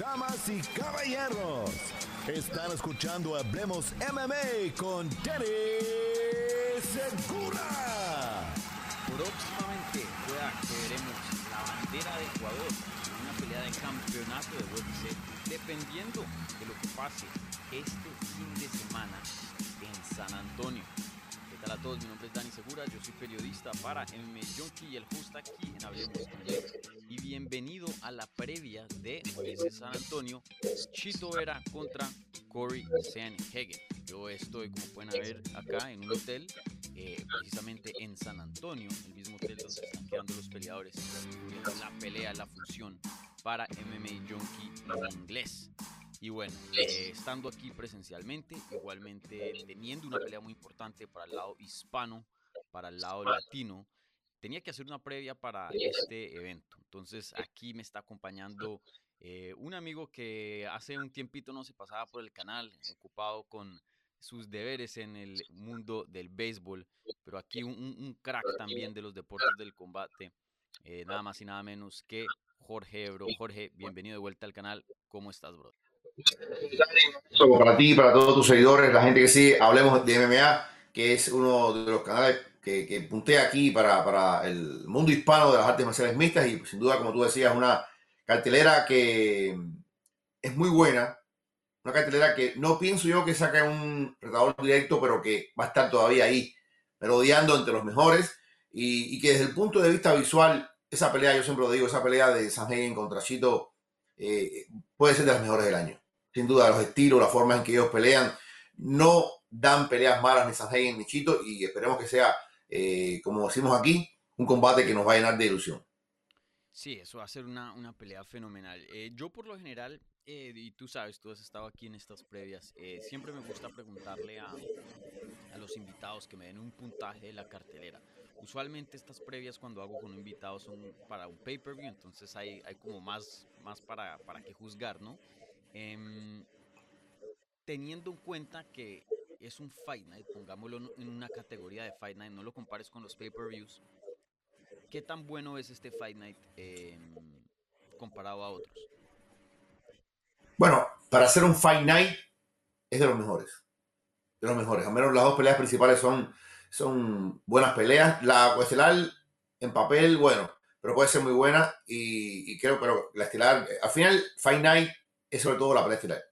Damas y caballeros, están escuchando Hablemos MMA con Danny Segura. Próximamente pueda que veremos la bandera de Ecuador en una pelea de campeonato de UFC, dependiendo de lo que pase este fin de semana en San Antonio. ¿Qué tal a todos? Mi nombre es Dani Segura, yo soy periodista para MMA Junkie y el host aquí en Hablemos MMA. Y bienvenido a la previa de San Antonio, Chito Vera contra Corey Sanhagen. Yo estoy, como pueden ver, acá en un hotel, eh, precisamente en San Antonio, el mismo hotel donde están quedando los peleadores, la pelea, la función para MMA Junkie en inglés. Y bueno, eh, estando aquí presencialmente, igualmente teniendo una pelea muy importante para el lado hispano, para el lado latino, tenía que hacer una previa para este evento. Entonces aquí me está acompañando eh, un amigo que hace un tiempito no se pasaba por el canal, ocupado con sus deberes en el mundo del béisbol, pero aquí un, un crack también de los deportes del combate, eh, nada más y nada menos que Jorge Bro. Jorge, bienvenido de vuelta al canal. ¿Cómo estás, bro? Para ti, para todos tus seguidores, la gente que sí, hablemos de MMA, que es uno de los canales que, que puntea aquí para, para, el mundo hispano de las artes marciales mixtas y sin duda, como tú decías, una cartelera que es muy buena, una cartelera que no pienso yo que saque un retador directo, pero que va a estar todavía ahí, merodeando entre los mejores. Y, que desde el punto de vista visual, esa pelea, yo siempre lo digo, esa pelea de Sanhagen contra Chito eh, puede ser de las mejores del año sin duda, los estilos, la forma en que ellos pelean, no dan peleas malas ni Sanhagen ni Chito y esperemos que sea, eh, como decimos aquí, un combate que nos va a llenar de ilusión. Sí, eso va a ser una, una pelea fenomenal. Eh, yo por lo general, eh, y tú sabes, tú has estado aquí en estas previas, siempre me gusta preguntarle a, a, los invitados que me den un puntaje de la cartelera. Usualmente estas previas cuando hago con un invitado son para un pay-per-view, entonces hay, hay como más, más para, para que juzgar, ¿no? Eh, teniendo en cuenta que es un Fight Night, pongámoslo en una categoría de Fight Night, no lo compares con los pay-per-views, ¿qué tan bueno es este Fight Night eh, comparado a otros? Bueno, para hacer un Fight Night es de los mejores. De los mejores. Al menos las dos peleas principales son, son buenas peleas. La estelar en papel, bueno, pero puede ser muy buena. Y, y creo, pero la estelar, al final, Fight Night es sobre todo la pelea estelar.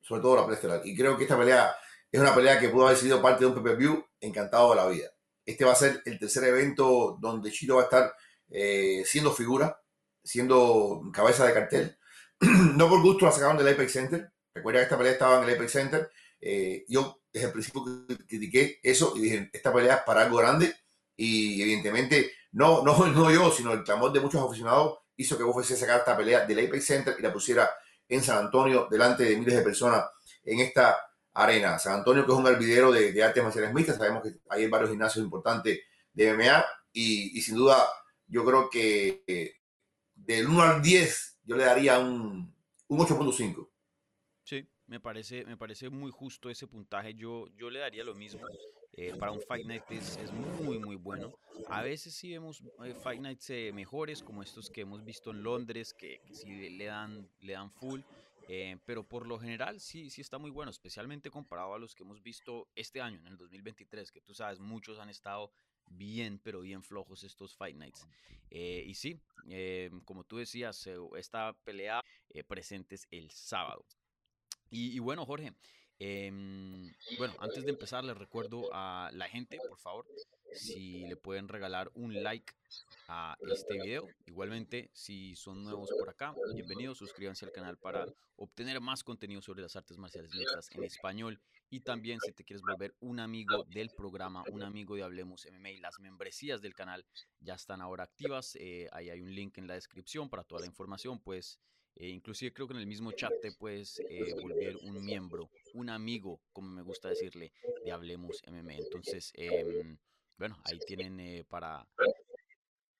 Sobre todo la pelea estelar. Y creo que esta pelea es una pelea que pudo haber sido parte de un pay-per-view encantado de la vida. Este va a ser el tercer evento donde Chito va a estar eh, siendo figura, siendo cabeza de cartel. no por gusto la sacaron del Apex Center. Recuerda que esta pelea estaba en el Apex Center. Eh, yo desde el principio critiqué eso y dije, esta pelea es para algo grande. Y evidentemente, no, no, no yo, sino el clamor de muchos aficionados hizo que UFC sacara esta pelea del Apex Center y la pusiera en San Antonio delante de miles de personas en esta arena. San Antonio, que es un hervidero de, artes marciales mixtas, sabemos que hay varios gimnasios importantes de MMA y, y sin duda yo creo que eh, del 1 al 10 yo le daría un, un 8.5. Sí, me parece, me parece muy justo ese puntaje. Yo, yo le daría lo mismo. Eh, para un Fight Night es, es, muy, muy bueno. A veces sí vemos eh, Fight Nights eh, mejores, como estos que hemos visto en Londres, que, que sí le dan, le dan full. Eh, pero por lo general sí, sí está muy bueno, especialmente comparado a los que hemos visto este año, en el 2023, que tú sabes, muchos han estado bien, pero bien flojos estos Fight Nights. Eh, y sí, eh, como tú decías, esta pelea presente es el sábado. Y, y bueno, Jorge, eh, bueno, antes de empezar les recuerdo a la gente, por favor, si le pueden regalar un like a este video. Igualmente, si son nuevos por acá, bienvenidos, suscríbanse al canal para obtener más contenido sobre las artes marciales mixtas en español. Y también si te quieres volver un amigo del programa, un amigo de Hablemos MMA, las membresías del canal ya están ahora activas. Eh, ahí hay un link en la descripción para toda la información, pues eh, inclusive creo que en el mismo chat te puedes eh, volver un miembro, un amigo, como me gusta decirle, de Hablemos MMA. Entonces, eh, bueno, ahí tienen eh, para,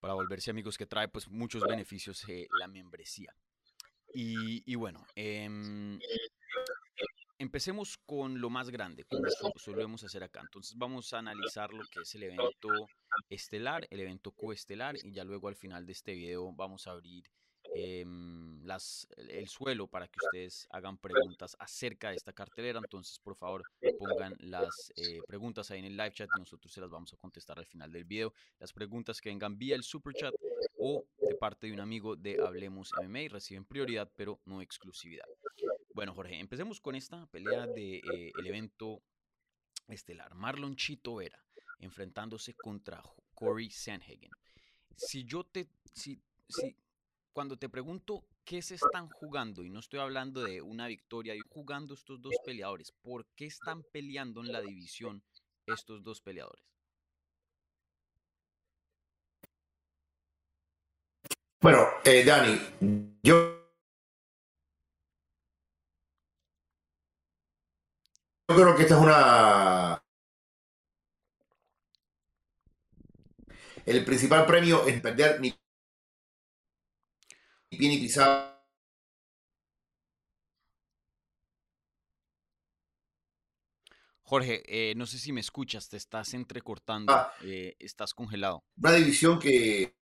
para volverse amigos que trae pues muchos beneficios eh, la membresía. Y, y bueno, em, empecemos con lo más grande, como solemos hacer acá. Entonces vamos a analizar lo que es el evento estelar, el evento coestelar y ya luego al final de este video vamos a abrir em, las, el suelo para que ustedes hagan preguntas acerca de esta cartelera. Entonces, por favor, pongan las eh, preguntas ahí en el live chat y nosotros se las vamos a contestar al final del video. Las preguntas que vengan vía el super chat o de parte de un amigo de Hablemos MMA reciben prioridad, pero no exclusividad. Bueno, Jorge, empecemos con esta pelea del de, eh, el evento estelar. Marlon Chito Vera enfrentándose contra Corey Sanhagen. Si yo te, si, si, cuando te pregunto qué se están jugando, y no estoy hablando de una victoria, jugando estos dos peleadores, ¿por qué están peleando en la división estos dos peleadores? Bueno, eh, Dani, yo yo creo que esta es una... El principal premio es perder ni pie ni pisado. Jorge, eh, no sé si me escuchas, te estás entrecortando, Ah. eh, estás congelado. Una división que...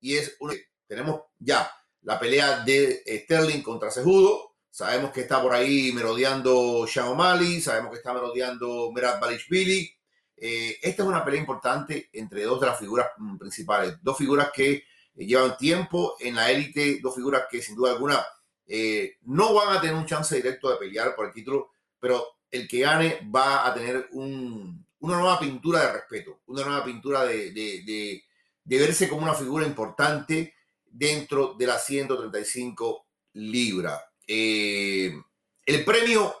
Y es una... Tenemos ya la pelea de Sterling contra Sejudo. Sabemos que está por ahí merodeando Sean O'Malley. Sabemos que está merodeando Merab Balishvili. Eh, esta es una pelea importante entre dos de las figuras mm, principales. Dos figuras que eh, llevan tiempo en la élite. Dos figuras que sin duda alguna eh, no van a tener un chance directo de pelear por el título. Pero el que gane va a tener un, una nueva pintura de respeto. Una nueva pintura de, verse como una figura importante dentro de las 135 libras. Eh, el premio,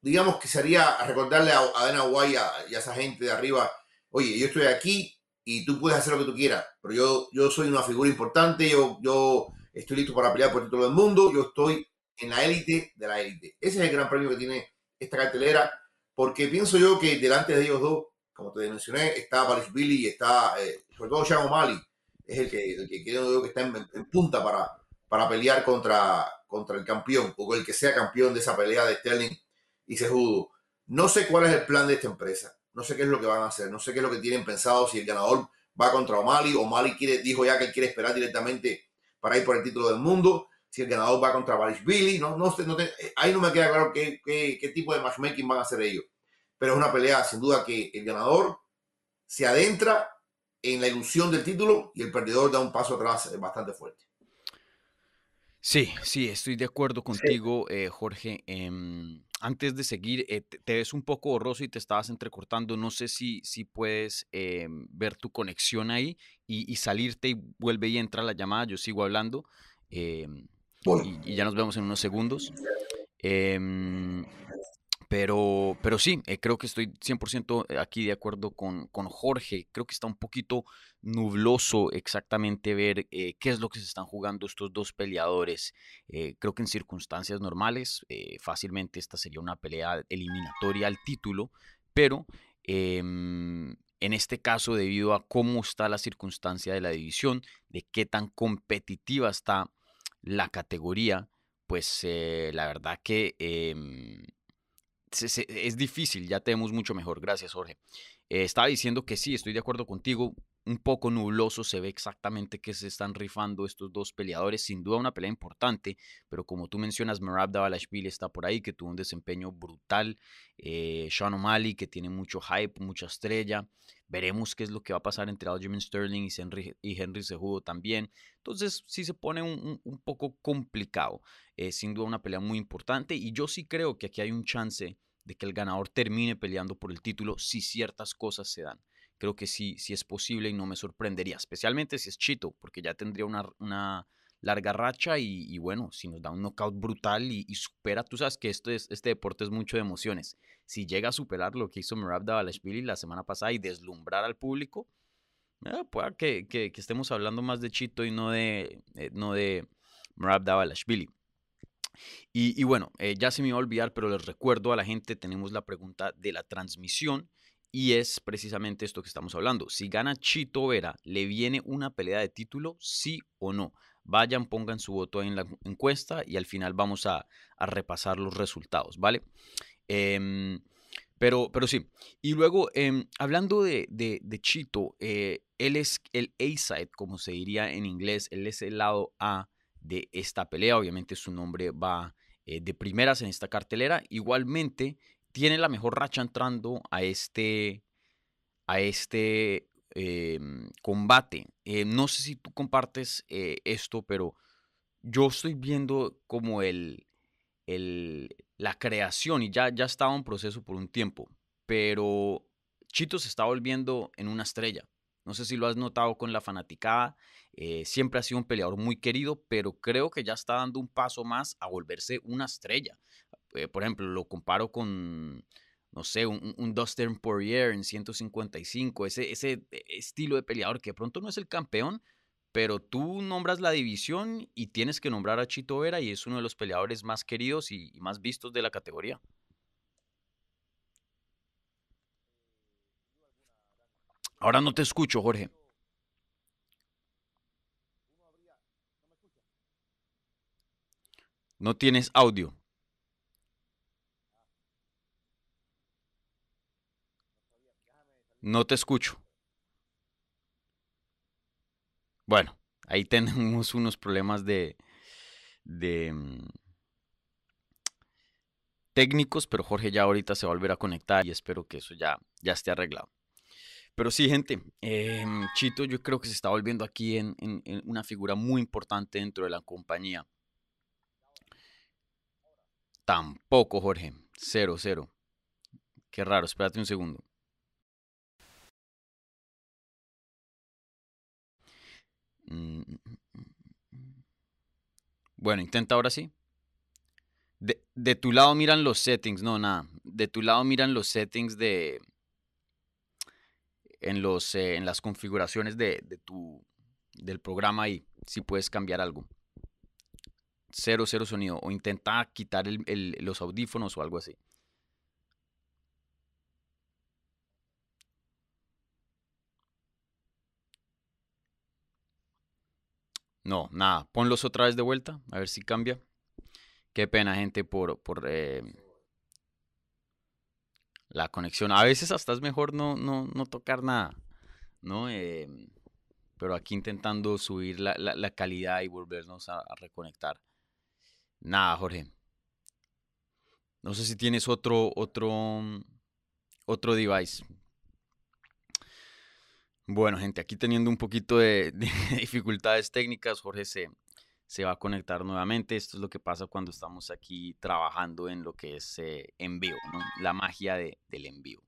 digamos que sería recordarle a, a Dana y a esa gente de arriba, oye, yo estoy aquí y tú puedes hacer lo que tú quieras, pero yo, yo soy una figura importante, yo, yo estoy listo para pelear por el título del mundo, yo estoy en la élite de la élite. Ese es el gran premio que tiene esta cartelera, porque pienso yo que delante de ellos dos, como te mencioné, está Billy y está, eh, sobre todo Sean O'Malley, es el que, el que creo yo que está en, en punta para, para pelear contra, contra el campeón o el que sea campeón de esa pelea de Sterling y Sejudo. No sé cuál es el plan de esta empresa, no sé qué es lo que van a hacer, no sé qué es lo que tienen pensado, si el ganador va contra O'Malley, O'Malley quiere, dijo ya que él quiere esperar directamente para ir por el título del mundo, si el ganador va contra Billy, no, no, no te, ahí no me queda claro qué, qué, qué tipo de matchmaking van a hacer ellos, pero es una pelea sin duda que el ganador se adentra en la ilusión del título y el perdedor da un paso atrás bastante fuerte. Sí, sí, estoy de acuerdo contigo, sí. eh, Jorge. Eh, antes de seguir, eh, te, te, ves un poco borroso y te estabas entrecortando. No sé si, si puedes em, ver tu conexión ahí y, y, salirte y vuelve y entra la llamada. Yo sigo hablando em, bueno. y, y, ya nos vemos en unos segundos. Pero, pero sí, eh, creo que estoy 100% aquí de acuerdo con, con, Jorge. Creo que está un poquito nubloso exactamente ver eh, qué es lo que se están jugando estos dos peleadores. Eh, creo que en circunstancias normales, eh, fácilmente esta sería una pelea eliminatoria al título, pero em, en este caso, debido a cómo está la circunstancia de la división, de qué tan competitiva está la categoría, pues eh, la verdad que es difícil, ya tenemos mucho mejor. Gracias, Jorge. Eh, estaba diciendo que sí, estoy de acuerdo contigo. Un poco nubloso, se ve exactamente que se están rifando estos dos peleadores. Sin duda, una pelea importante, pero como tú mencionas, Merab Davalashvili está por ahí, que tuvo un desempeño brutal. Eh, Sean O'Malley, que tiene mucho hype, mucha estrella. Veremos qué es lo que va a pasar entre Aljamain Sterling y Henry, y Henry también. Entonces, sí se pone un, un, un poco complicado. Eh, sin duda, una pelea muy importante. Y yo sí creo que aquí hay un chance de que el ganador termine peleando por el título si ciertas cosas se dan. Creo que sí, sí es posible y no me sorprendería, especialmente si es Chito, porque ya tendría una, una larga racha y, bueno, si nos da un knockout brutal y, supera, tú sabes que esto es, este deporte es mucho de emociones. Si llega a superar lo que hizo Merab Davalashvili la semana pasada y deslumbrar al público, eh, puede que, que, estemos hablando más de Chito y no de, eh, no de y, bueno, eh, ya se me iba a olvidar, pero les recuerdo a la gente, tenemos la pregunta de la transmisión y es precisamente esto que estamos hablando. Si gana Chito Vera, ¿le viene una pelea de título, sí o no? Vayan, pongan su voto en la encuesta y al final vamos a, repasar los resultados, ¿vale? Em, pero, pero sí. Y luego, em, hablando de, Chito, eh, él es el A-side, como se diría en inglés, él es el lado A de esta pelea. Obviamente su nombre va eh, de primeras en esta cartelera. Igualmente, tiene la mejor racha entrando a este, a este em, combate. Eh, no sé si tú compartes eh, esto, pero yo estoy viendo como el, el, la creación y ya, ya estaba en proceso por un tiempo, pero Chito se está volviendo en una estrella. No sé si lo has notado con la fanaticada. Eh, siempre ha sido un peleador muy querido, pero creo que ya está dando un paso más a volverse una estrella. Eh, por ejemplo, lo comparo con, no sé, un, un Dustin Poirier en 155, ese, ese estilo de peleador que de pronto no es el campeón, pero tú nombras la división y tienes que nombrar a Chito Vera y es uno de los peleadores más queridos y más vistos de la categoría. Ahora no te escucho, Jorge. No tienes audio. No te escucho. Bueno, ahí tenemos unos problemas de, de mm, técnicos, pero Jorge ya ahorita se va a volver a conectar y espero que eso ya, ya esté arreglado. Pero sí, gente, em, Chito yo creo que se está volviendo aquí en, una figura muy importante dentro de la compañía. Tampoco, Jorge. Cero, cero. Qué raro, espérate un segundo. Bueno, intenta ahora sí. De, tu lado miran los settings, no, nada. De tu lado miran los settings de, en, los, eh, en las configuraciones de, tu, del programa y si puedes cambiar algo. Cero, cero sonido. O intenta quitar los audífonos o algo así. No, nada. Ponlos otra vez de vuelta. A ver si cambia. Qué pena, gente, por, por eh, la conexión. A veces hasta es mejor no, no, no tocar nada, ¿no? Em, pero aquí intentando subir la, la, calidad y volvernos a, reconectar. Nada, Jorge. No sé si tienes otro, otro, otro device. Bueno, gente, aquí teniendo un poquito de, de dificultades técnicas, Jorge se, se va a conectar nuevamente. Esto es lo que pasa cuando estamos aquí trabajando en lo que es eh, envío, la magia del envío.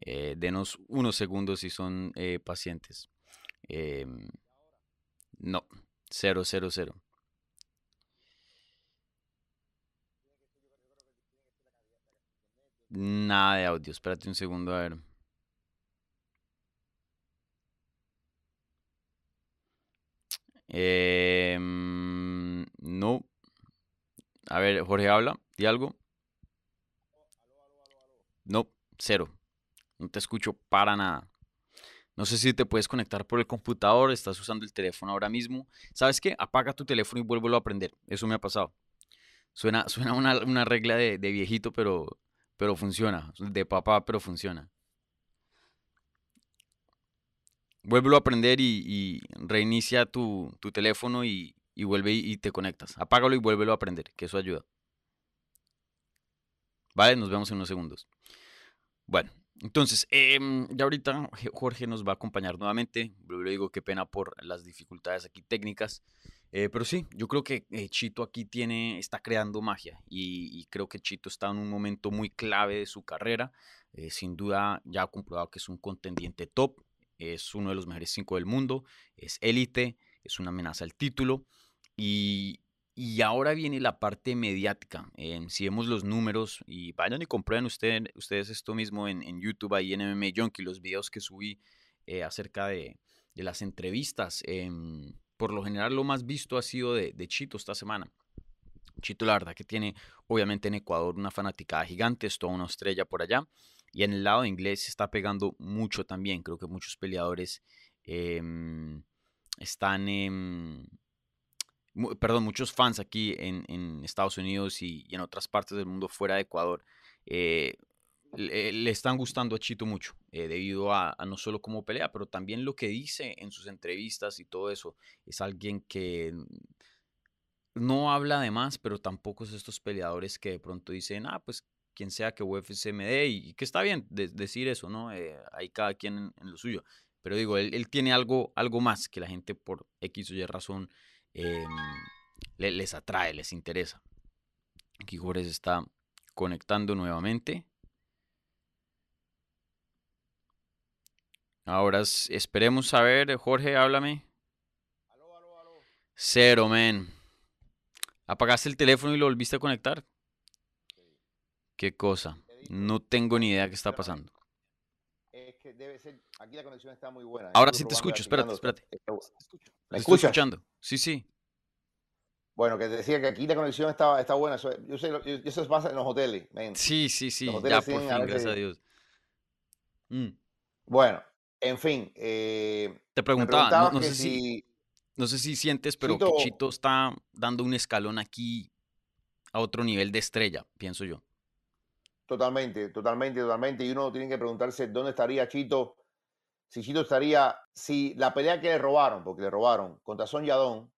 Eh, denos unos segundos si son eh, pacientes. Em, no, 000. Nada de audio, espérate un segundo a ver. Eh, no. A ver, Jorge habla, di algo. No, cero. No te escucho para nada. No sé si te puedes conectar por el computador, estás usando el teléfono ahora mismo. ¿Sabes qué? Apaga tu teléfono y vuélvelo a aprender. Eso me ha pasado. Suena, suena una, regla de, de, viejito, pero, pero funciona. De papá, pero funciona. Vuélvelo a aprender y, reinicia tu, teléfono y, vuelve y, te conectas. Apágalo y vuélvelo a aprender, que eso ayuda. Vale, nos vemos en unos segundos. Bueno, entonces, em, ya ahorita Jorge nos va a acompañar nuevamente. Le digo qué pena por las dificultades aquí técnicas. Eh, pero sí, yo creo que eh, Chito aquí tiene, está creando magia y, creo que Chito está en un momento muy clave de su carrera. Eh, sin duda ya ha comprobado que es un contendiente top es uno de los mejores cinco del mundo, es élite, es una amenaza al título. Y, ahora viene la parte mediática. si vemos los números, y vayan y comprueben ustedes esto mismo en, YouTube, ahí en MMA Junkie, los videos que subí eh, acerca de, las entrevistas. Em, por lo general, lo más visto ha sido de, de Chito esta semana. Chito, la verdad que tiene, obviamente, en Ecuador una fanaticada gigante, es toda una estrella por allá. Y en el lado inglés está pegando mucho también. Creo que muchos peleadores em, están, perdón, muchos fans aquí en, Estados Unidos y, en otras partes del mundo fuera de Ecuador, eh, le, están gustando a Chito mucho, eh, debido a, no solo cómo pelea, pero también lo que dice en sus entrevistas y todo eso. Es alguien que no habla de más, pero tampoco es estos peleadores que de pronto dicen, ah, pues quien sea que UFC me dé, y, que está bien decir eso, ¿no? Eh, hay cada quien en, lo suyo. Pero digo, él, tiene algo, algo más que la gente por X o Y razón em, les atrae, les interesa. Aquí Jorge se está conectando nuevamente. Ahora esperemos a ver, Jorge, háblame. Cero, men. ¿Apagaste el teléfono y lo volviste a conectar? ¿Qué cosa? No tengo ni idea qué está pasando. Es que debe ser. Aquí la conexión está muy buena. Ahora sí te escucho, espérate, espérate. ¿Me escuchas? escuchando. Sí, sí. Bueno, que te decía que aquí la conexión está, está buena. Yo sé, eso pasa en los hoteles. Sí, sí, sí. Ya por fin, gracias a Dios. Mm. Bueno, en fin. Eh, te preguntaba, no, sé si, no sé si sientes, pero Chito está dando un escalón aquí a otro nivel de estrella, pienso yo. Totalmente, totalmente, totalmente. Y uno tiene que preguntarse dónde estaría Chito, si Chito estaría, si la pelea que le robaron, porque le robaron contra Son Yadón,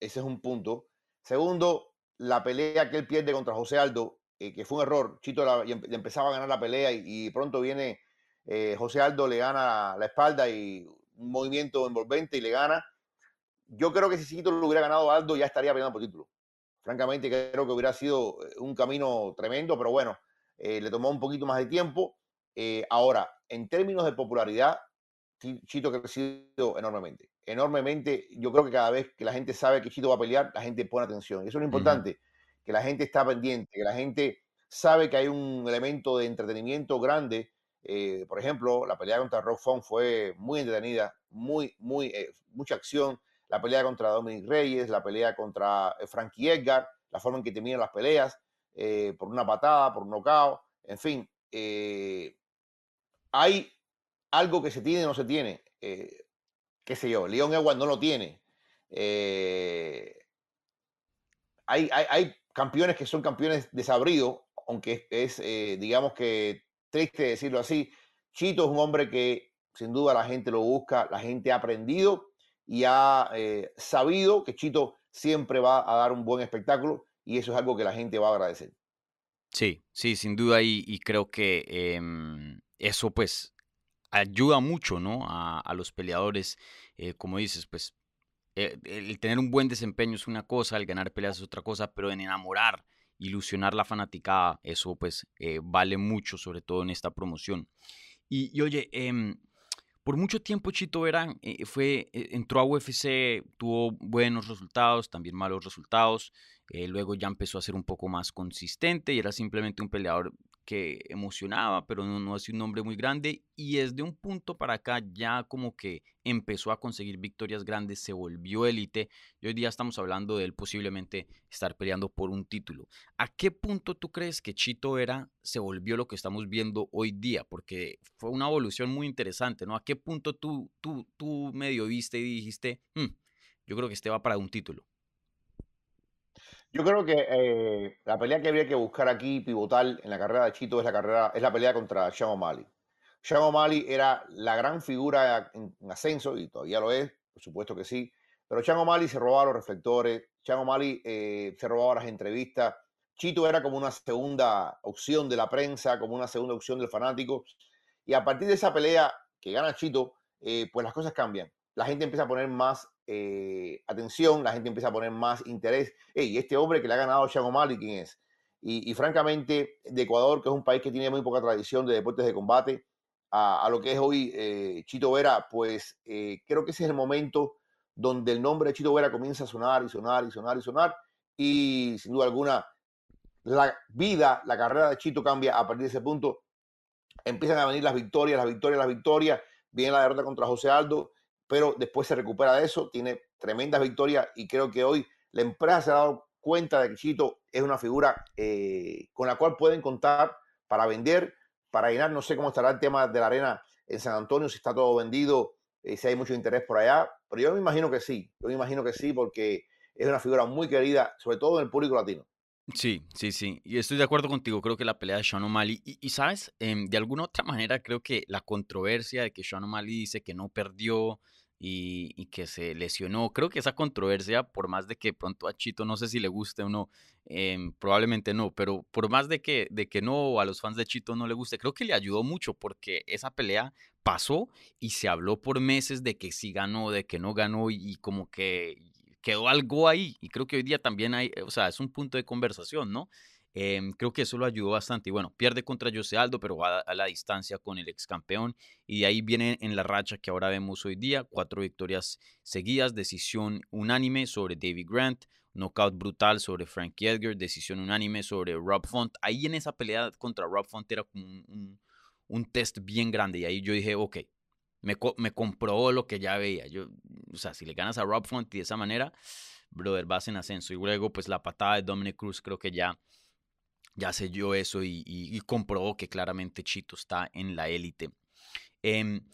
ese es un punto. Segundo, la pelea que él pierde contra José Aldo, eh, que fue un error. Chito la, empezaba a ganar la pelea y pronto viene eh, José Aldo le gana la espalda y un movimiento envolvente y le gana. Yo creo que si Chito lo hubiera ganado Aldo ya estaría peleando por título. Francamente creo que hubiera sido eh, un camino tremendo, pero bueno, eh, le tomó un poquito más de tiempo. ahora, en términos de popularidad, Chito ha crecido enormemente. Enormemente. Yo creo que cada vez que la gente sabe que Chito va a pelear, la gente pone atención. Eso es lo importante, que la gente está pendiente, que la gente sabe que hay un elemento de entretenimiento grande eh, por ejemplo, la pelea contra Rock Font fue muy entretenida, muy, muy, eh, mucha acción. La pelea contra Dominic Reyes, la pelea contra eh, Frankie Edgar, la forma en que terminan las peleas, por una patada, por un knockout, en fin. hay algo que se tiene y no se tiene. qué sé yo, Leon Edwards no lo tiene. Hay, hay, hay, campeones que son campeones desabridos, aunque es, digamos que triste decirlo así. Chito es un hombre que sin duda la gente lo busca, la gente ha aprendido y ha eh, sabido que Chito siempre va a dar un buen espectáculo y eso es algo que la gente va a agradecer. Sí, sí, sin duda y, creo que em, eso pues ayuda mucho, ¿no? A, los peleadores, eh, como dices, pues eh, el tener un buen desempeño es una cosa, el ganar peleas es otra cosa, pero en enamorar ilusionar la fanaticada, eso pues eh, vale mucho, sobre todo en esta promoción. Y, oye, em, por mucho tiempo Chito Vera eh, fue, entró a UFC, tuvo buenos resultados, también malos resultados, luego ya empezó a ser un poco más consistente y era simplemente un peleador que emocionaba, pero no, no un nombre muy grande. Y desde un punto para acá ya como que empezó a conseguir victorias grandes, se volvió élite. Y hoy día estamos hablando de él posiblemente estar peleando por un título. ¿A qué punto tú crees que Chito era se volvió lo que estamos viendo hoy día? Porque fue una evolución muy interesante, ¿no? ¿A qué punto tú, tú, tú medio viste y dijiste, hmm, yo creo que este va para un título? Yo creo que eh, la pelea que habría que buscar aquí, pivotal en la carrera de Chito, es la carrera, es la pelea contra Sean O'Malley. Sean O'Malley era la gran figura en, ascenso, y todavía lo es, por supuesto que sí. Pero Sean O'Malley se robaba los reflectores, Sean O'Malley eh, se robaba las entrevistas. Chito era como una segunda opción de la prensa, como una segunda opción del fanático. Y a partir de esa pelea que gana Chito, eh, pues las cosas cambian. La gente empieza a poner más eh, atención, la gente empieza a poner más interés. y este hombre que le ha ganado a Sean O'Malley, ¿quién es? Y, francamente, de Ecuador, que es un país que tiene muy poca tradición de deportes de combate, a, lo que es hoy eh, Chito Vera, pues eh, creo que ese es el momento donde el nombre de Chito Vera comienza a sonar y sonar y sonar y sonar. Y sin duda alguna, la vida, la carrera de Chito cambia a partir de ese punto. Empiezan a venir las victorias, las victorias, las victorias. Viene la derrota contra José Aldo pero después se recupera de eso, tiene tremendas victorias y creo que hoy la empresa se ha dado cuenta de que Chito es una figura eh, con la cual pueden contar para vender, para llenar. No sé cómo estará el tema de la arena en San Antonio, si está todo vendido, eh, si hay mucho interés por allá, pero yo me imagino que sí, yo me imagino que sí, porque es una figura muy querida, sobre todo en el público latino. Sí, sí, sí. Y estoy de acuerdo contigo. Creo que la pelea de Sean O'Malley. Y, sabes, em, de alguna otra manera, creo que la controversia de que Sean O'Malley dice que no perdió y, que se lesionó. Creo que esa controversia, por más de que pronto a Chito no sé si le guste o no, em, probablemente no, pero por más de que, de que no, a los fans de Chito no le guste, creo que le ayudó mucho porque esa pelea pasó y se habló por meses de que sí ganó, de que no ganó y, como que quedó algo ahí. Y creo que hoy día también hay, o sea, es un punto de conversación, ¿no? Em, creo que eso lo ayudó bastante. Y bueno, pierde contra José Aldo, pero va a, la distancia con el ex campeón. Y de ahí viene en la racha que ahora vemos hoy día: cuatro victorias seguidas, decisión unánime sobre David Grant, knockout brutal sobre Frankie Edgar, decisión unánime sobre Rob Font. Ahí en esa pelea contra Rob Font era como un, un, test bien grande. Y ahí yo dije, ok, me, me, comprobó lo que ya veía. Yo, o sea, si le ganas a Rob Font y de esa manera, brother, vas en ascenso. Y luego, pues la patada de Dominic Cruz creo que ya ya selló eso y, comprobó que claramente Chito está en la élite. Em,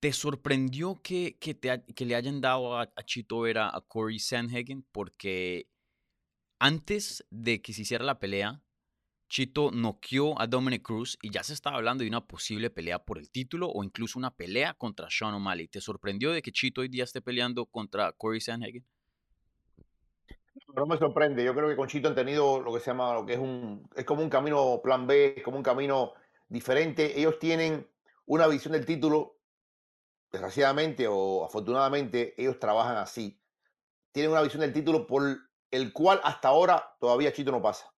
¿Te sorprendió que, que, te, que, le hayan dado a, Chito ver a, Corey Sandhagen? Porque antes de que se hiciera la pelea, Chito noqueó a Dominic Cruz y ya se estaba hablando de una posible pelea por el título o incluso una pelea contra Sean O'Malley. ¿Te sorprendió de que Chito hoy día esté peleando contra Corey Sandhagen? no me sorprende. Yo creo que con Chito han tenido lo que se llama, lo que es un, es como un camino plan B, es como un camino diferente. Ellos tienen una visión del título, desgraciadamente o afortunadamente, ellos trabajan así. Tienen una visión del título por el cual hasta ahora todavía Chito no pasa.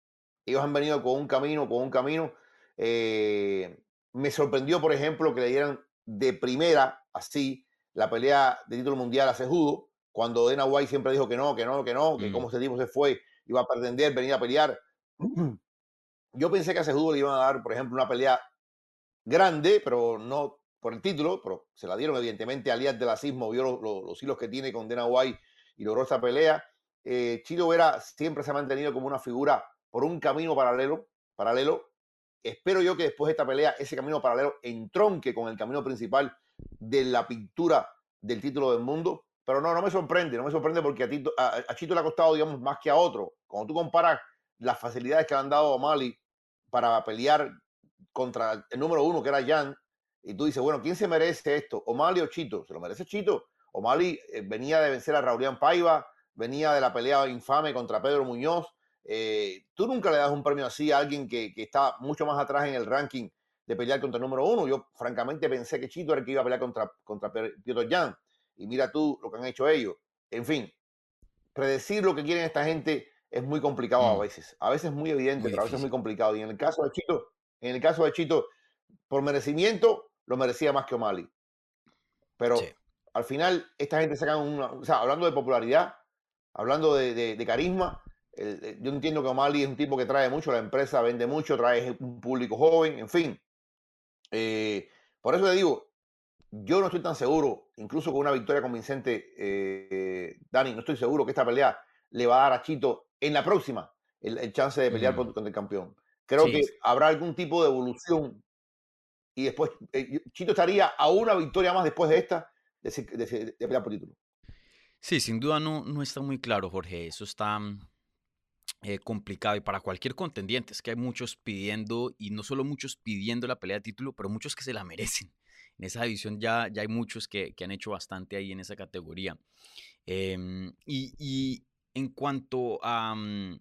Ellos han venido con un camino, con un camino. Eh, me sorprendió, por ejemplo, que le dieran de primera, así, la pelea de título mundial a Cejudo cuando Dana White siempre dijo que no, que no, que no, que como ese tipo se fue, iba a pretender venir a pelear. Yo pensé que a Cejudo le iban a dar, por ejemplo, una pelea grande, pero no por el título, pero se la dieron evidentemente. Alias de la Sismo vio los, hilos que tiene con Dana White y logró esa pelea. Eh, Chilo Vera siempre se ha mantenido como una figura por un camino paralelo, paralelo. Espero yo que después de esta pelea ese camino paralelo entronque con el camino principal de la pintura del título del mundo pero no, no me sorprende, no me sorprende porque a, Tito, a, Chito le ha costado, digamos, más que a otro. Cuando tú comparas las facilidades que le han dado a Mali para pelear contra el número uno, que era Jan, y tú dices, bueno, ¿quién se merece esto? ¿O Mali o Chito? Se lo merece Chito. O Mali eh, venía de vencer a Raulian Paiva, venía de la pelea infame contra Pedro Muñoz. Eh, tú nunca le das un premio así a alguien que, que, está mucho más atrás en el ranking de pelear contra el número uno. Yo, francamente, pensé que Chito era el que iba a pelear contra, contra Piotr Jan y mira tú lo que han hecho ellos. En fin, predecir lo que quieren esta gente es muy complicado a mm. veces. A veces es muy evidente, pero a veces es muy complicado. Y en el caso de Chito, en el caso de Chito, por merecimiento, lo merecía más que O'Malley. Pero al final, esta gente saca una. O sea, hablando de popularidad, hablando de, carisma, yo entiendo que O'Malley es un tipo que trae mucho, la empresa vende mucho, trae un público joven, en fin. Eh, por eso le digo, yo no estoy tan seguro, incluso con una victoria convincente, eh, Dani, no estoy seguro que esta pelea le va a dar a Chito en la próxima el, chance de pelear mm. contra el campeón. Creo que habrá algún tipo de evolución y después eh, Chito estaría a una victoria más después de esta de, pelear por título. Sí, sin duda no, no está muy claro, Jorge. Eso está eh, complicado y para cualquier contendiente. Es que hay muchos pidiendo, y no solo muchos pidiendo la pelea de título, pero muchos que se la merecen en esa división ya, ya hay muchos que, han hecho bastante ahí en esa categoría. Em, y, en cuanto mm,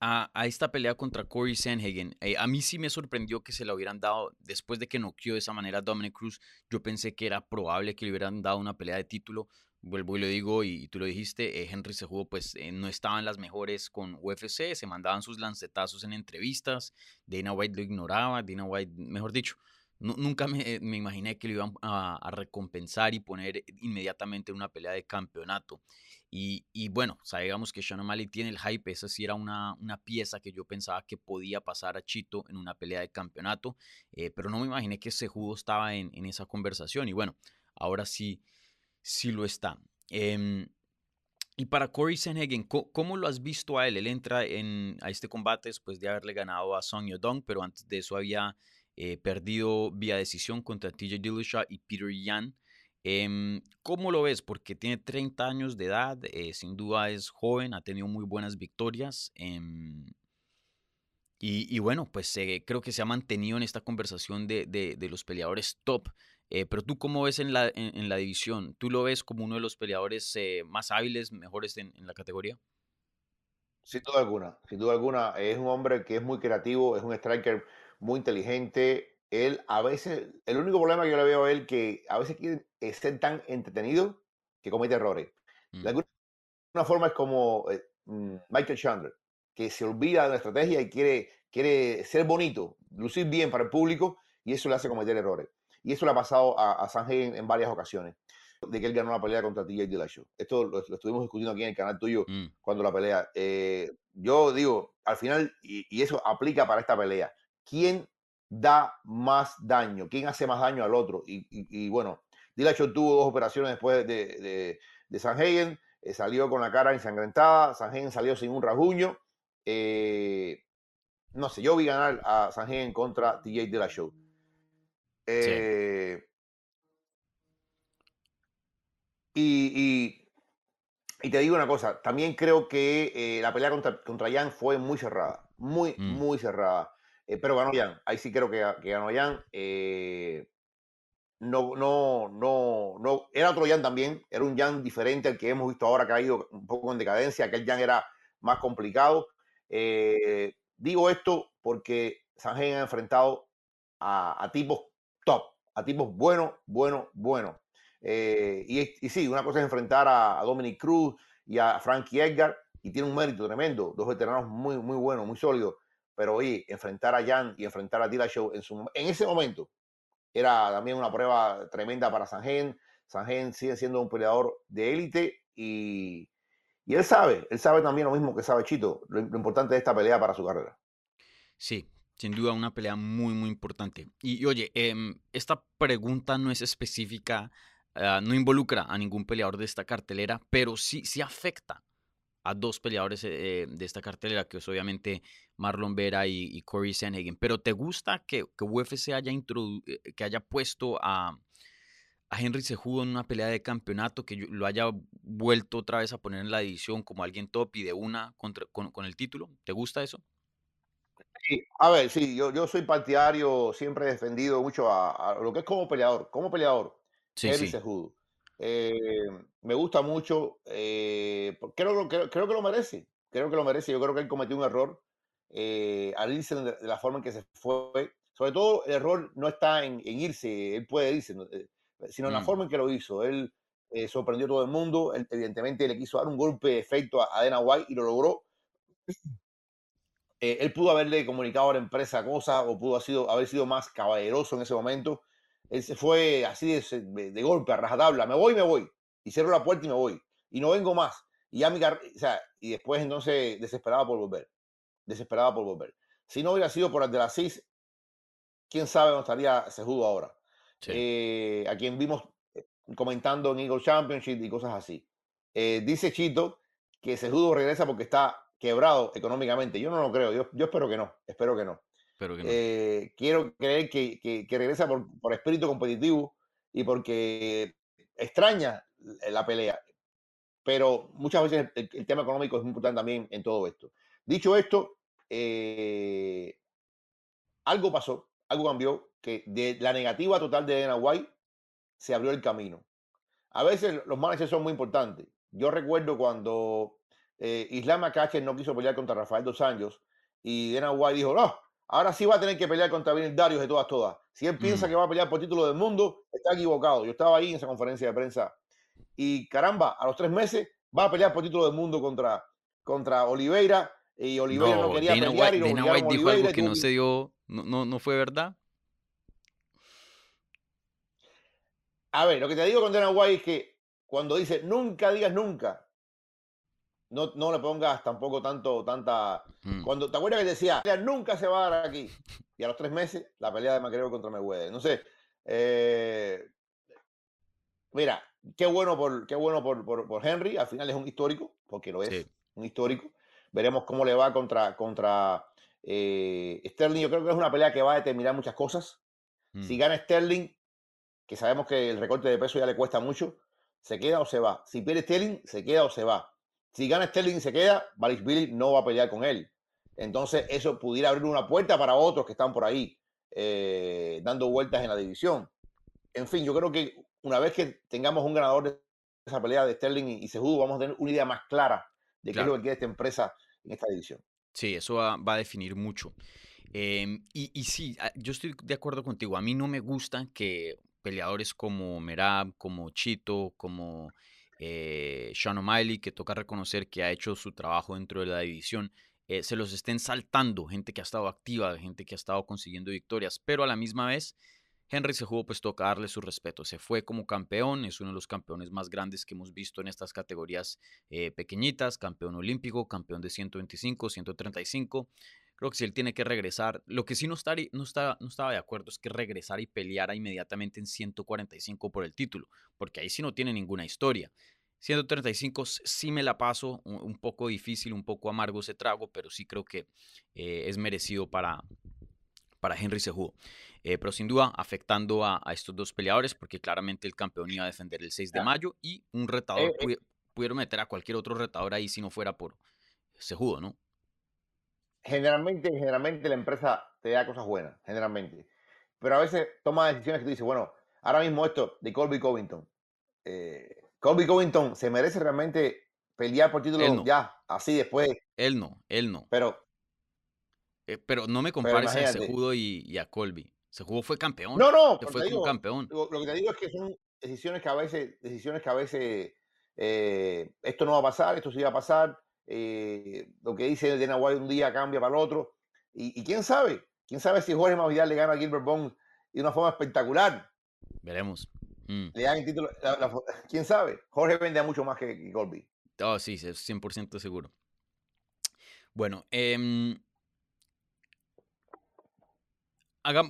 a, a, esta pelea contra Corey Sanhagen, eh, a mí sí me sorprendió que se la hubieran dado después de que noqueó de esa manera a Dominic Cruz. Yo pensé que era probable que le hubieran dado una pelea de título. Vuelvo y lo digo, y tú lo dijiste, eh, Henry se jugó, pues eh, no estaban las mejores con UFC, se mandaban sus lancetazos en entrevistas, Dana White lo ignoraba, Dana White, mejor dicho, nunca me, imaginé que lo iban a, recompensar y poner inmediatamente en una pelea de campeonato. Y, bueno, sabíamos que Sean O'Malley tiene el hype, esa sí era una, una, pieza que yo pensaba que podía pasar a Chito en una pelea de campeonato, eh, pero no me imaginé que ese judo estaba en, esa conversación y bueno, ahora sí, sí lo está. Em, y para Corey Sanhagen, ¿cómo, lo has visto a él? Él entra en, a este combate después de haberle ganado a Song Yodong, pero antes de eso había eh, perdido vía decisión contra TJ Dillashaw y Peter Yan. Em, ¿Cómo lo ves? Porque tiene 30 años de edad, eh, sin duda es joven, ha tenido muy buenas victorias. Em, y, bueno, pues eh, creo que se ha mantenido en esta conversación de, de, los peleadores top. Eh, pero tú, ¿cómo ves en la, en, la, división? ¿Tú lo ves como uno de los peleadores más hábiles, mejores en, en, la categoría? Sin duda alguna, sin duda alguna. Es un hombre que es muy creativo, es un striker muy inteligente, él a veces, el único problema que yo le veo a él que a veces quiere ser tan entretenido que comete errores. De mm. alguna forma es como eh, mm, Michael Chandler, que se olvida de la estrategia y quiere, quiere ser bonito, lucir bien para el público y eso le hace cometer errores. Y eso le ha pasado a, a Sanjay en, varias ocasiones, de que él ganó la pelea contra TJ Dillashaw. Esto lo, estuvimos discutiendo aquí en el canal tuyo mm. cuando la pelea. Eh, yo digo, al final, y, y eso aplica para esta pelea, ¿quién da más daño, quién hace más daño al otro. Y, y, bueno, Dillashaw tuvo dos operaciones después de, de, de Sanhagen, eh, salió con la cara ensangrentada, Sanhagen salió sin un rasguño. Eh, no sé, yo vi ganar a Sanhagen contra TJ Dillashaw. Eh, y, y, te digo una cosa, también creo que la pelea contra, contra Jan fue muy cerrada, muy, mm. muy cerrada. Eh, pero ganó Jan. Ahí sí creo que, ganó Jan. Eh, no, no, no, no. Era otro Jan también. Era un Jan diferente al que hemos visto ahora, que ha ido un poco en decadencia. Aquel Jan era más complicado. Eh, digo esto porque Sanjen ha enfrentado a, tipos top, a tipos buenos, buenos, buenos. y, sí, una cosa es enfrentar a, Dominic Cruz y a Frankie Edgar, y tiene un mérito tremendo. Dos veteranos muy, muy buenos, muy sólidos pero oye, enfrentar a Jan y enfrentar a Dillashaw en, en ese momento era también una prueba tremenda para Sanjen. Sanjen sigue siendo un peleador de élite y, él sabe, él sabe también lo mismo que sabe Chito, lo, importante de esta pelea para su carrera. Sí, sin duda una pelea muy, muy importante. Y, oye, em, esta pregunta no es específica, ah, no involucra a ningún peleador de esta cartelera, pero sí, sí afecta a dos peleadores eh, de esta cartelera, que es obviamente Marlon Vera y, Corey Sanhagen. Pero ¿te gusta que, que UFC haya, eh, que haya puesto a, a Henry Cejudo en una pelea de campeonato, que lo haya vuelto otra vez a poner en la división como alguien top y de una contra, con, con, el título? ¿Te gusta eso? Sí, a ver, sí, yo, yo soy partidario, siempre he defendido mucho a, lo que es como peleador, como peleador, Henry Cejudo. Eh, me gusta mucho. Eh, creo, creo, creo, que lo merece. Creo que lo merece. Yo creo que él cometió un error eh, al irse de, la forma en que se fue. Sobre todo, el error no está en, irse, él puede irse, sino en la mm. forma en que lo hizo. Él sorprendió a todo el mundo. Él, evidentemente, le quiso dar un golpe de efecto a, a Dana White y lo logró. Él pudo haberle comunicado a la empresa cosas o pudo sido, haber sido más caballeroso en ese momento él se fue así de, de, golpe, a rajatabla, me voy, me voy. Y cierro la puerta y me voy. Y no vengo más. Y ya mi o sea, y después entonces desesperaba por volver. Desesperaba por volver. Si no hubiera sido por el de las seis, quién sabe dónde estaría Sejudo ahora. Eh, a quien vimos eh, comentando en Eagle Championship y cosas así. Eh, dice Chito que Sejudo regresa porque está quebrado económicamente. Yo no lo creo. Yo, yo espero que no. Espero que no. Eh, quiero creer que, que, regresa por, por, espíritu competitivo y porque extraña la pelea. Pero muchas veces el, tema económico es muy importante también en todo esto. Dicho esto, eh, algo pasó, algo cambió, que de la negativa total de Dana White se abrió el camino. A veces los managers son muy importantes. Yo recuerdo cuando eh, Islam Akache no quiso pelear contra Rafael Dos Anjos y Dana White dijo, no, Ahora sí va a tener que pelear contra Vinil Darius de todas, todas. Si él piensa mm. que va a pelear por título del mundo, está equivocado. Yo estaba ahí en esa conferencia de prensa. Y caramba, a los tres meses va a pelear por título del mundo contra, contra Oliveira. Y Oliveira no, quería pelear. y lo Dana White dijo algo que no se dio, no, no, fue verdad. A ver, lo que te digo con Dana White es que cuando dice nunca digas nunca, no, no le pongas tampoco tanto, tanta. Mm. Cuando te acuerdas que decía, nunca se va a dar aquí. Y a los tres meses, la pelea de Macreo contra Mayweather. No sé. Eh, mira, qué bueno por, qué bueno por, por, Henry. Al final es un histórico, porque lo es, un histórico. Veremos cómo le va contra, contra eh, Sterling. Yo creo que es una pelea que va a determinar muchas cosas. Si mm. gana Sterling, que sabemos que el recorte de peso ya le cuesta mucho, ¿se queda o se va? Si pierde Sterling, ¿se queda o se va? Si gana Sterling y se queda, Billy no va a pelear con él. Entonces, eso pudiera abrir una puerta para otros que están por ahí eh, dando vueltas en la división. En fin, yo creo que una vez que tengamos un ganador de esa pelea de Sterling y, y vamos a tener una idea más clara de qué es lo que quiere esta empresa en esta división. Sí, eso va, a definir mucho. Em, y, y, sí, ah, yo estoy de acuerdo contigo. A mí no me gusta que peleadores como Merab, como Chito, como eh, Sean O'Malley, que toca reconocer que ha hecho su trabajo dentro de la división, eh, se los estén saltando, gente que ha estado activa, gente que ha estado consiguiendo victorias, pero a la misma vez, Henry se jugó, pues toca darle su respeto. Se fue como campeón, es uno de los campeones más grandes que hemos visto en estas categorías eh, pequeñitas, campeón olímpico, campeón de 125, 135. Creo que si él tiene que regresar, lo que sí no, está, no, está, no estaba de acuerdo es que regresara y peleara inmediatamente en 145 por el título, porque ahí sí no tiene ninguna historia. 135 sí me la paso, un poco difícil, un poco amargo ese trago, pero sí creo que eh, es merecido para, para Henry Sejudo. Eh, pero sin duda afectando a, estos dos peleadores, porque claramente el campeón iba a defender el 6 de mayo y un retador eh, pudieron meter a cualquier otro retador ahí si no fuera por Sejudo, ¿no? Generalmente, generalmente la empresa te da cosas buenas, generalmente. Pero a veces toma decisiones que tú dices, bueno, ahora mismo esto de Colby Covington. Eh, Colby Covington se merece realmente pelear por título ya, así después. Él no, él no. Pero. Eh, pero no me compares a Sejudo y, a Colby. Sejudo fue campeón. No, no, fue campeón. Lo, que te digo es que son decisiones que a veces, decisiones que a veces eh, esto no va a pasar, esto sí va a pasar. Eh, lo que dice Dana White un día cambia para el otro. Y, quién sabe, quién sabe si Jorge Masvidal le gana a Gilbert Bones de una forma espectacular. Veremos. Mm. Le dan el título. ¿Quién sabe? Jorge vende mucho más que, Colby. Oh, sí, es 100% seguro. Bueno, em,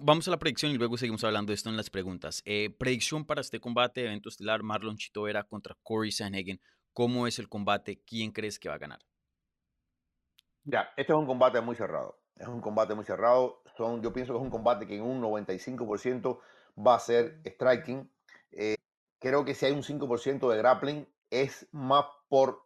vamos a la predicción y luego seguimos hablando de esto en las preguntas. Eh, predicción para este combate, evento estelar, Marlon Chito Vera contra Corey Sanhagen. ¿Cómo es el combate? ¿Quién crees que va a ganar? Ya, este es un combate muy cerrado. Es un combate muy cerrado. Son, yo pienso que es un combate que en un 95% va a ser striking. Creo que si hay un 5% de grappling, es más por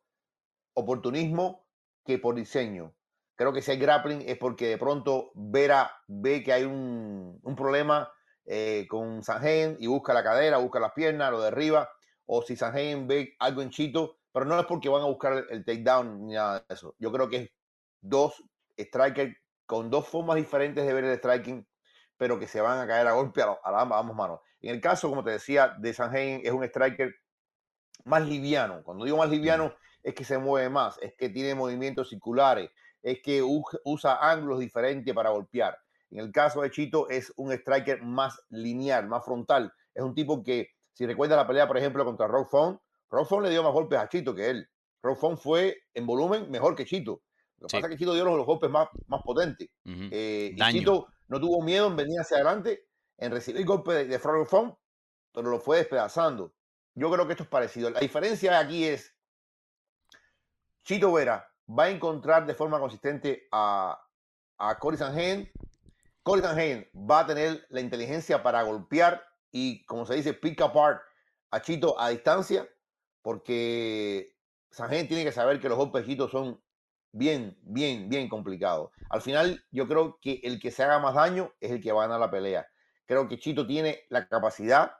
oportunismo que por diseño. Creo que si hay grappling es porque de pronto Vera ve que hay un, problema eh, con Sanjen y busca la cadera, busca las piernas, lo derriba. O si Sanjen ve algo en Chito, pero no es porque van a buscar el, takedown ni nada de eso. Yo creo que es dos strikers con dos formas diferentes de ver el striking, pero que se van a caer a golpe a, a ambas manos. En el caso, como te decía, de Sanheim es un striker más liviano. Cuando digo más liviano es que se mueve más, es que tiene movimientos circulares, es que usa ángulos diferentes para golpear. En el caso de Chito es un striker más lineal, más frontal. Es un tipo que, si recuerda la pelea, por ejemplo, contra Rock Font, Rock le dio más golpes a Chito que él. Rock fue en volumen mejor que Chito. Lo que pasa es que Chito dio los, golpes más, más potentes. Eh, y Chito no tuvo miedo en venir hacia adelante en recibir golpe de, de front pero lo fue despedazando. Yo creo que esto es parecido. La diferencia aquí es, Chito Vera va a encontrar de forma consistente a, a Cory Sanhagen. Cory Sanhagen va a tener la inteligencia para golpear y, como se dice, pick apart a Chito a distancia, porque Sanhagen tiene que saber que los golpes son bien, bien, bien complicados. Al final, yo creo que el que se haga más daño es el que va a ganar la pelea. Creo que Chito tiene la capacidad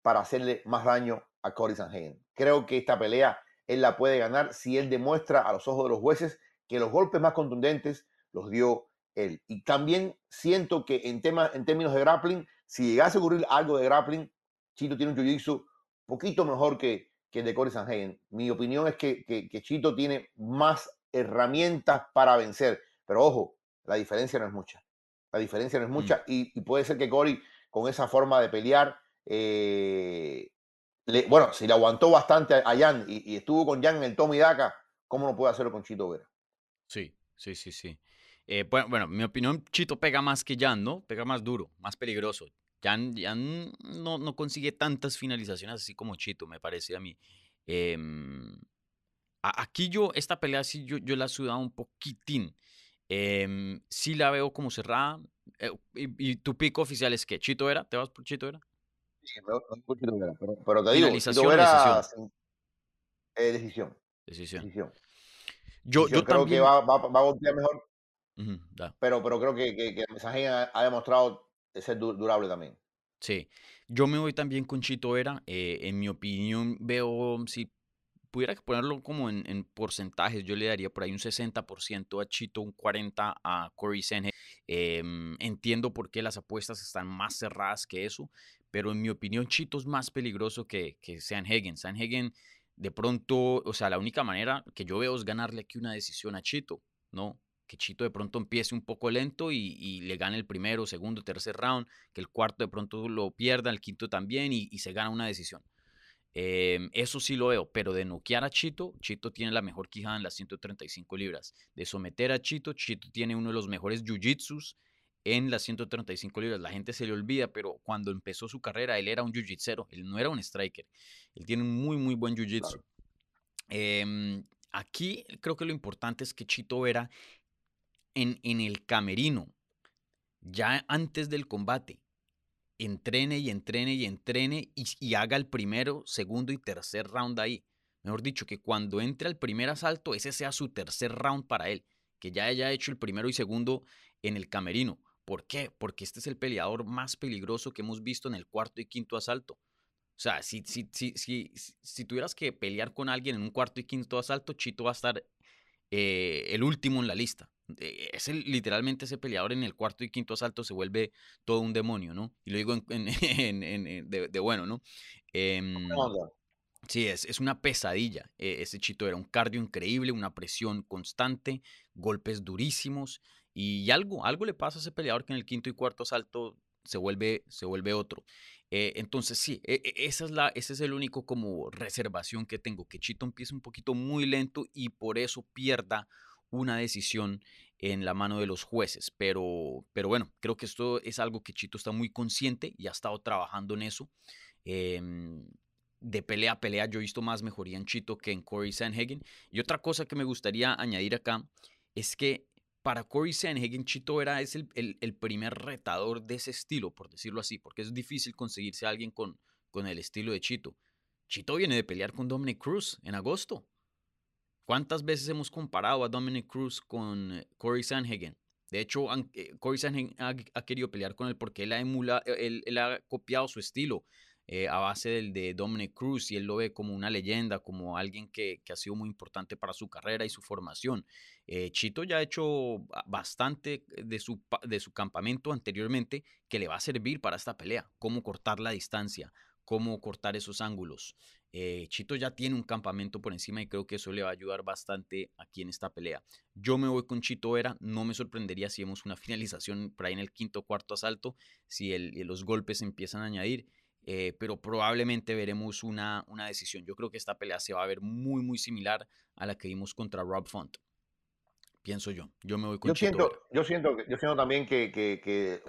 para hacerle más daño a Cory Sanhagen. Creo que esta pelea él la puede ganar si él demuestra a los ojos de los jueces que los golpes más contundentes los dio él. Y también siento que en, en términos de grappling, si llegase a ocurrir algo de grappling, Chito tiene un jiu-jitsu poquito mejor que, que el de Cory Sanhagen. Mi opinión es que, que, Chito tiene más herramientas para vencer. Pero ojo, la diferencia no es mucha. La diferencia no es mm. mucha y, puede ser que Cory con esa forma de pelear, eh, bueno, si le aguantó bastante a, Jan y, estuvo con Jan en el Tommy Daca, ¿cómo no puede hacerlo con Chito Vera? Sí, sí, sí, sí. Eh, bueno, bueno, mi opinión, Chito pega más que Jan, ¿no? Pega más duro, más peligroso. Jan, Jan no, no, consigue tantas finalizaciones así como Chito, me parece a mí. Em, aquí yo, esta pelea sí, yo, yo la he sudado un poquitín. Eh, sí la veo como cerrada. Eh, y, tu pico oficial es que Chito era? ¿Te vas por Chito era? Sí, pero, te digo, Chito Vera, eh, decisión. decisión. decisión. Yo, yo creo que va, va, va, a golpear mejor. pero, pero creo que, que, que el mensaje ha, demostrado ser durable también. Sí, yo me voy también con Chito Vera. Eh, en mi opinión, veo si pudiera ponerlo como en, porcentajes, yo le daría por ahí un 60% a Chito, un 40% a Corey Senhe. Em, entiendo por qué las apuestas están más cerradas que eso, pero en mi opinión Chito es más peligroso que, que Sanhagen. Sanhagen, de pronto, o sea, la única manera que yo veo es ganarle aquí una decisión a Chito, ¿no? Que Chito de pronto empiece un poco lento y, le gane el primero, segundo, tercer round, que el cuarto de pronto lo pierda, el quinto también y se gana una decisión. Em, eso sí lo veo, pero de noquear a Chito, Chito tiene la mejor quijada en las 135 libras. De someter a Chito, Chito tiene uno de los mejores jiu-jitsus en las 135 libras. La gente se le olvida, pero cuando empezó su carrera, él era un jiu-jitsero, él no era un striker. Él tiene un muy, muy buen jiu-jitsu. Em, aquí creo que lo importante es que Chito era en, en el camerino, ya antes del combate, entrene y entrene y entrene y, haga el primero, segundo y tercer round ahí. Mejor dicho, que cuando entre al primer asalto, ese sea su tercer round para él, que ya haya hecho el primero y segundo en el camerino. ¿Por qué? Porque este es el peleador más peligroso que hemos visto en el cuarto y quinto asalto. O sea, si, si, si, si, si tuvieras que pelear con alguien en un cuarto y quinto asalto, Chito va a estar eh, el último en la lista. Eh, es literalmente ese peleador en el cuarto y quinto asalto se vuelve todo un demonio, ¿no? Y lo digo en, de, bueno, ¿no? Em, sí, es, es, una pesadilla. E, ese chito era un cardio increíble, una presión constante, golpes durísimos y algo, algo le pasa a ese peleador que en el quinto y cuarto asalto se vuelve, se vuelve otro. Eh, entonces sí, e, e, esa es la, ese es el único como reservación que tengo, que Chito empiece un poquito muy lento y por eso pierda una decisión en la mano de los jueces. Pero, pero bueno, creo que esto es algo que Chito está muy consciente y ha estado trabajando en eso. Em, de pelea a pelea yo he visto más mejoría en Chito que en Corey Sanhagen. Y otra cosa que me gustaría añadir acá es que para Corey Sanhagen, Chito era es el, el, primer retador de ese estilo, por decirlo así, porque es difícil conseguirse a alguien con, con el estilo de Chito. Chito viene de pelear con Dominic Cruz en agosto. ¿Cuántas veces hemos comparado a Dominic Cruz con eh, Corey Sanhagen? De hecho, eh, Corey Sanhagen ha, querido pelear con él porque él ha, emula, él, ha copiado su estilo eh, a base del de Dominic Cruz y él lo ve como una leyenda, como alguien que, ha sido muy importante para su carrera y su formación. Chito ya ha hecho bastante de su, de su campamento anteriormente que le va a servir para esta pelea, cómo cortar la distancia, cómo cortar esos ángulos. Eh, Chito ya tiene un campamento por encima y creo que eso le va a ayudar bastante aquí en esta pelea. Yo me voy con Chito Vera, no me sorprendería si vemos una finalización por ahí en el quinto o cuarto asalto, si los golpes empiezan a añadir, eh, pero probablemente veremos una, una decisión. Yo creo que esta pelea se va a ver muy, muy similar a la que vimos contra Rob Font. Pienso yo. Yo me voy con yo Chito siento, Yo siento, yo siento también que, que, que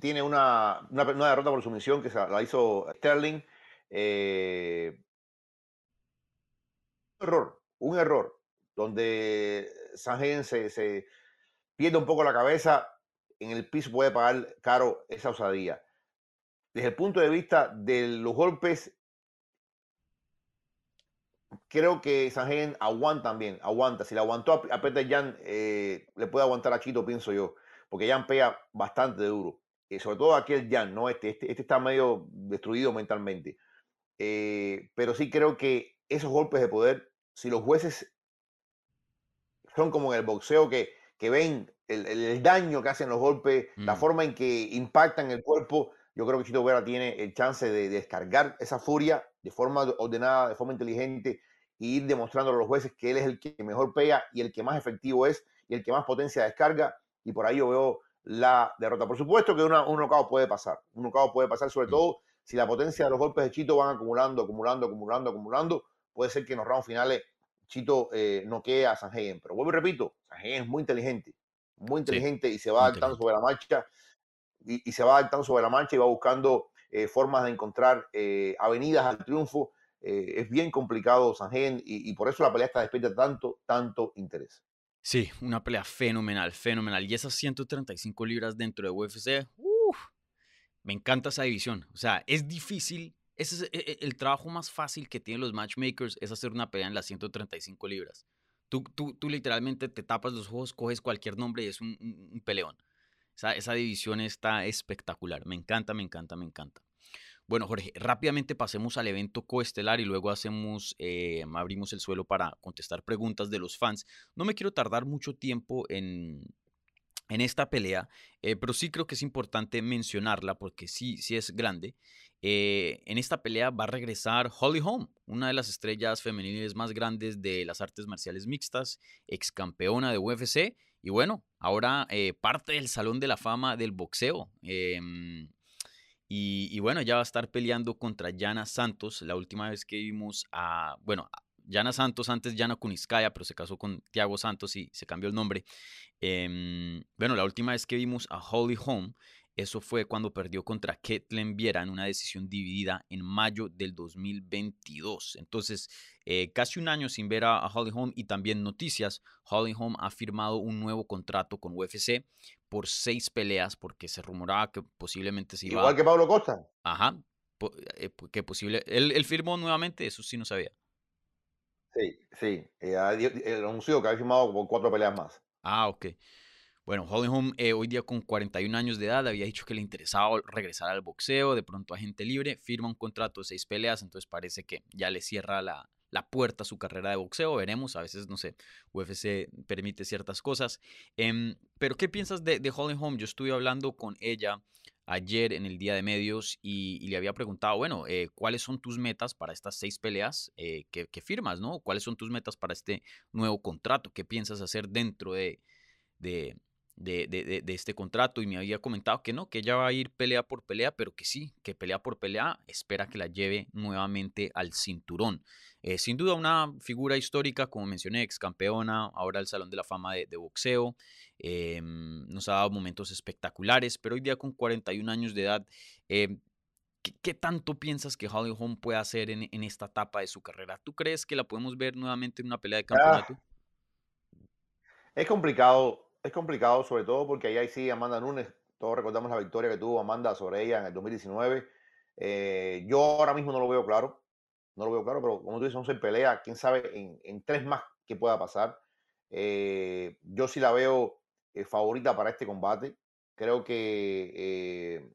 tiene una, una, una derrota por sumisión que la hizo Sterling eh, un error, un error, donde Sanjen se, se pierde un poco la cabeza, en el piso puede pagar caro esa osadía. Desde el punto de vista de los golpes, creo que Sanjen aguanta también, aguanta. Si le aguantó a, Peter Jan, eh, le puede aguantar a Chito, pienso yo, porque Jan pega bastante duro. Eh, sobre todo aquel Jan, ¿no? Este, este, este está medio destruido mentalmente. Eh, pero sí creo que esos golpes de poder, si los jueces son como en el boxeo que, que ven el, daño que hacen los golpes, la mm. forma en que impactan el cuerpo, yo creo que Chito Vera tiene el chance de, descargar esa furia de forma ordenada, de forma inteligente, e ir demostrando a los jueces que él es el que mejor pega y el que más efectivo es y el que más potencia descarga. Y por ahí yo veo la derrota. Por supuesto que una, un knockout puede pasar. Un knockout puede pasar, sobre mm. todo si la potencia de los golpes de Chito van acumulando, acumulando, acumulando, acumulando, puede ser que en los rounds finales Chito eh, noquee a Sanhagen. Pero vuelvo y repito, Sanhagen es muy inteligente, muy inteligente y se va adaptando sobre la marcha y, se va adaptando sobre la marcha y va buscando eh, formas de encontrar eh, avenidas al triunfo. Eh, es bien complicado Sanhagen y, y, por eso la pelea está despierta tanto, tanto interés. Sí, una pelea fenomenal, fenomenal. Y esas 135 libras dentro de UFC, Me encanta esa división. O sea, es difícil. Ese es e, e, el, trabajo más fácil que tienen los matchmakers, es hacer una pelea en las 135 libras. Tú, tú, tú literalmente te tapas los ojos, coges cualquier nombre y es un, un, peleón. Esa, esa división está espectacular. Me encanta, me encanta, me encanta. Bueno, Jorge, rápidamente pasemos al evento coestelar y luego hacemos, eh, abrimos el suelo para contestar preguntas de los fans. No me quiero tardar mucho tiempo en, en esta pelea, eh, pero sí creo que es importante mencionarla porque sí, sí es grande. Eh, en esta pelea va a regresar Holly Holm, una de las estrellas femeniles más grandes de las artes marciales mixtas, ex campeona de UFC y bueno, ahora parte del Salón de la Fama del boxeo. Em, y, bueno, ya va a estar peleando contra Yana Santos. La última vez que vimos a, bueno, Yana Santos, antes Yana Kuniskaya, pero se casó con Tiago Santos y se cambió el nombre. Em, bueno, la última vez que vimos a Holly Holm, eso fue cuando perdió contra Ketlen Viera en una decisión dividida en mayo del 2022. Entonces, eh, casi un año sin ver a, Holly Holm y también noticias, Holly Holm ha firmado un nuevo contrato con UFC por seis peleas porque se rumoraba que posiblemente se iba... Igual que Pablo Costa. Ajá, eh, que posible... Él, firmó nuevamente, eso sí no sabía. Sí, sí, eh, anunció que había firmado cuatro peleas más. Ah, ok. Bueno, Holly Holm eh, hoy día con 41 años de edad había dicho que le interesaba regresar al boxeo, de pronto agente libre, firma un contrato de seis peleas, entonces parece que ya le cierra la, la puerta a su carrera de boxeo. Veremos, a veces, no sé, UFC permite ciertas cosas. Em, pero, ¿qué piensas de, de? Yo estuve hablando con ella ayer en el día de medios y, le había preguntado, bueno, eh, ¿cuáles son tus metas para estas seis peleas eh, que, firmas, no? ¿Cuáles son tus metas para este nuevo contrato? ¿Qué piensas hacer dentro de, de, de, este contrato y me había comentado que no, que ella va a ir pelea por pelea, pero que sí, que pelea por pelea espera que la lleve nuevamente al cinturón. Eh, sin duda una figura histórica, como mencioné, ex campeona, ahora el Salón de la Fama de, boxeo, em, nos ha dado momentos espectaculares, pero hoy día con 41 años de edad, em, ¿qué, tanto piensas que Holly Holm puede hacer en, esta etapa de su carrera? ¿Tú crees que la podemos ver nuevamente en una pelea de ah. campeonato? es complicado es complicado, sobre todo porque ahí sí Amanda Nunes. Todos recordamos la victoria que tuvo Amanda sobre ella en el 2019. Eh, yo ahora mismo no lo veo claro. No lo veo claro, pero como tú dices, son seis peleas. Quién sabe en, tres más qué pueda pasar. Eh, yo sí la veo eh, favorita para este combate. Creo que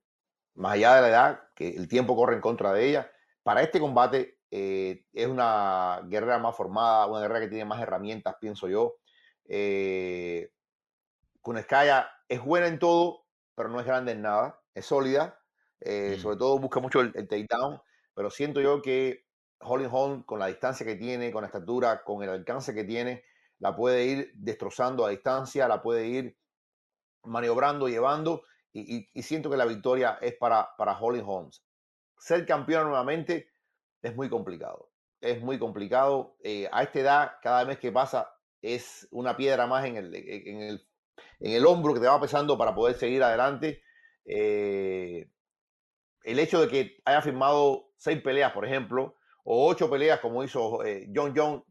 más allá de la edad, que el tiempo corre en contra de ella, para este combate es una guerrera más formada, una guerrera que tiene más herramientas, pienso yo. Eh, Kuneskaya es buena en todo, pero no es grande en nada. Es sólida. Eh, sobre mm. todo busca mucho el, takedown. Pero siento yo que Holly Holm, con la distancia que tiene, con la estatura, con el alcance que tiene, la puede ir destrozando a distancia, la puede ir maniobrando, llevando. Y, siento que la victoria es para, para Holly Holmes. Ser campeón nuevamente es muy complicado. Es muy complicado. Eh, a esta edad, cada mes que pasa, es una piedra más en el, en el en el hombro que te va pesando para poder seguir adelante. Eh, el hecho de que haya firmado seis peleas, por ejemplo, o ocho peleas como hizo eh, John John,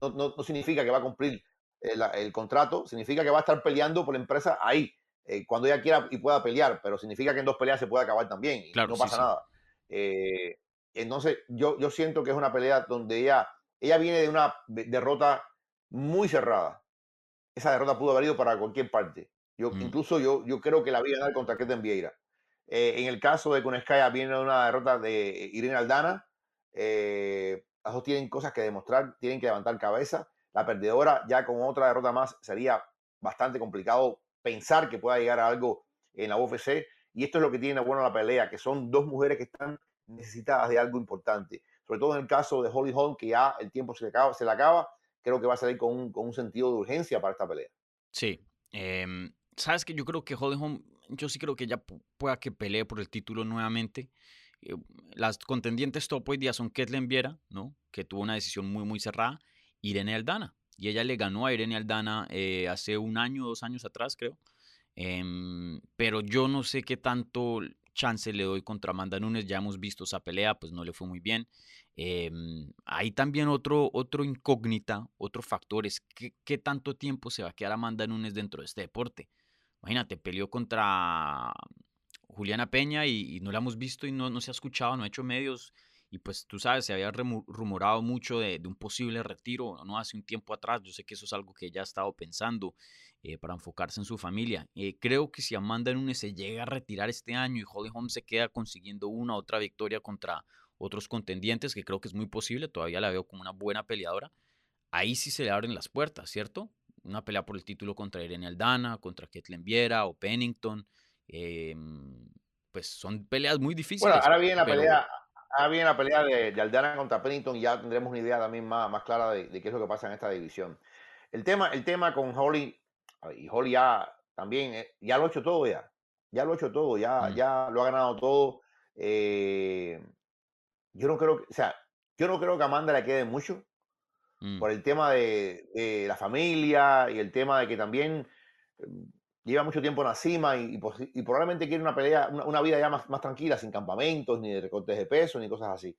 no, significa que va a cumplir el, contrato, significa que va a estar peleando por la empresa ahí, eh, cuando ella quiera y pueda pelear, pero significa que en dos peleas se puede acabar también y no pasa nada. entonces, yo, yo siento que es una pelea donde ella, ella viene de una derrota muy cerrada esa derrota pudo haber ido para cualquier parte. Yo, mm. Incluso yo, yo creo que la vi ganar contra Keten Vieira. Eh, en el caso de Kuneskaya viene una derrota de Irene Aldana. Eh, dos tienen cosas que demostrar, tienen que levantar cabeza. La perdedora ya con otra derrota más sería bastante complicado pensar que pueda llegar a algo en la UFC. Y esto es lo que tiene bueno la pelea, que son dos mujeres que están necesitadas de algo importante. Sobre todo en el caso de Holly Holm, que ya el tiempo se le acaba, se le acaba creo que va a salir con un, con un sentido de urgencia para esta pelea. Sí. Em, Sabes que yo creo que Holly Holm, yo sí creo que ya pueda que pelee por el título nuevamente. Eh, las contendientes top hoy día son Ketlen Viera, ¿no? Que tuvo una decisión muy, muy cerrada. Irene Aldana. Y ella le ganó a Irene Aldana eh, hace un año, dos años atrás, creo. Em, pero yo no sé qué tanto chance le doy contra Amanda Nunes. Ya hemos visto esa pelea, pues no le fue muy bien. Em, hay también otro, otro incógnita, otro factor es qué, tanto tiempo se va a quedar Amanda Nunes dentro de este deporte. Imagínate, peleó contra Juliana Peña y, no la hemos visto y no, se ha escuchado, no ha hecho medios. Y pues tú sabes, se había rumorado mucho de, un posible retiro, ¿no? Hace un tiempo atrás, yo sé que eso es algo que ella ha estado pensando eh, para enfocarse en su familia. Eh, creo que si Amanda Nunes se llega a retirar este año y Holly Holm se queda consiguiendo una otra victoria contra otros contendientes, que creo que es muy posible, todavía la veo como una buena peleadora, ahí sí se le abren las puertas, ¿cierto? Una pelea por el título contra Irene Aldana, contra Ketlen Viera o Pennington. Em, pues son peleas muy difíciles. Bueno, ahora viene la pelea, ahora viene la pelea de, Aldana contra Pennington y ya tendremos una idea también más, más clara de, qué es lo que pasa en esta división. El tema, el tema con Holly, y Holly ya también, eh, ya lo ha hecho todo ya. Ya lo ha hecho todo, ya, mm. ya lo ha ganado todo. Eh, yo no creo que, o sea, yo no creo que a Amanda le quede mucho mm. por el tema de, la familia y el tema de que también em, lleva mucho tiempo en la cima y, probablemente quiere una pelea, una, vida ya más, más, tranquila, sin campamentos, ni de recortes de peso, ni cosas así.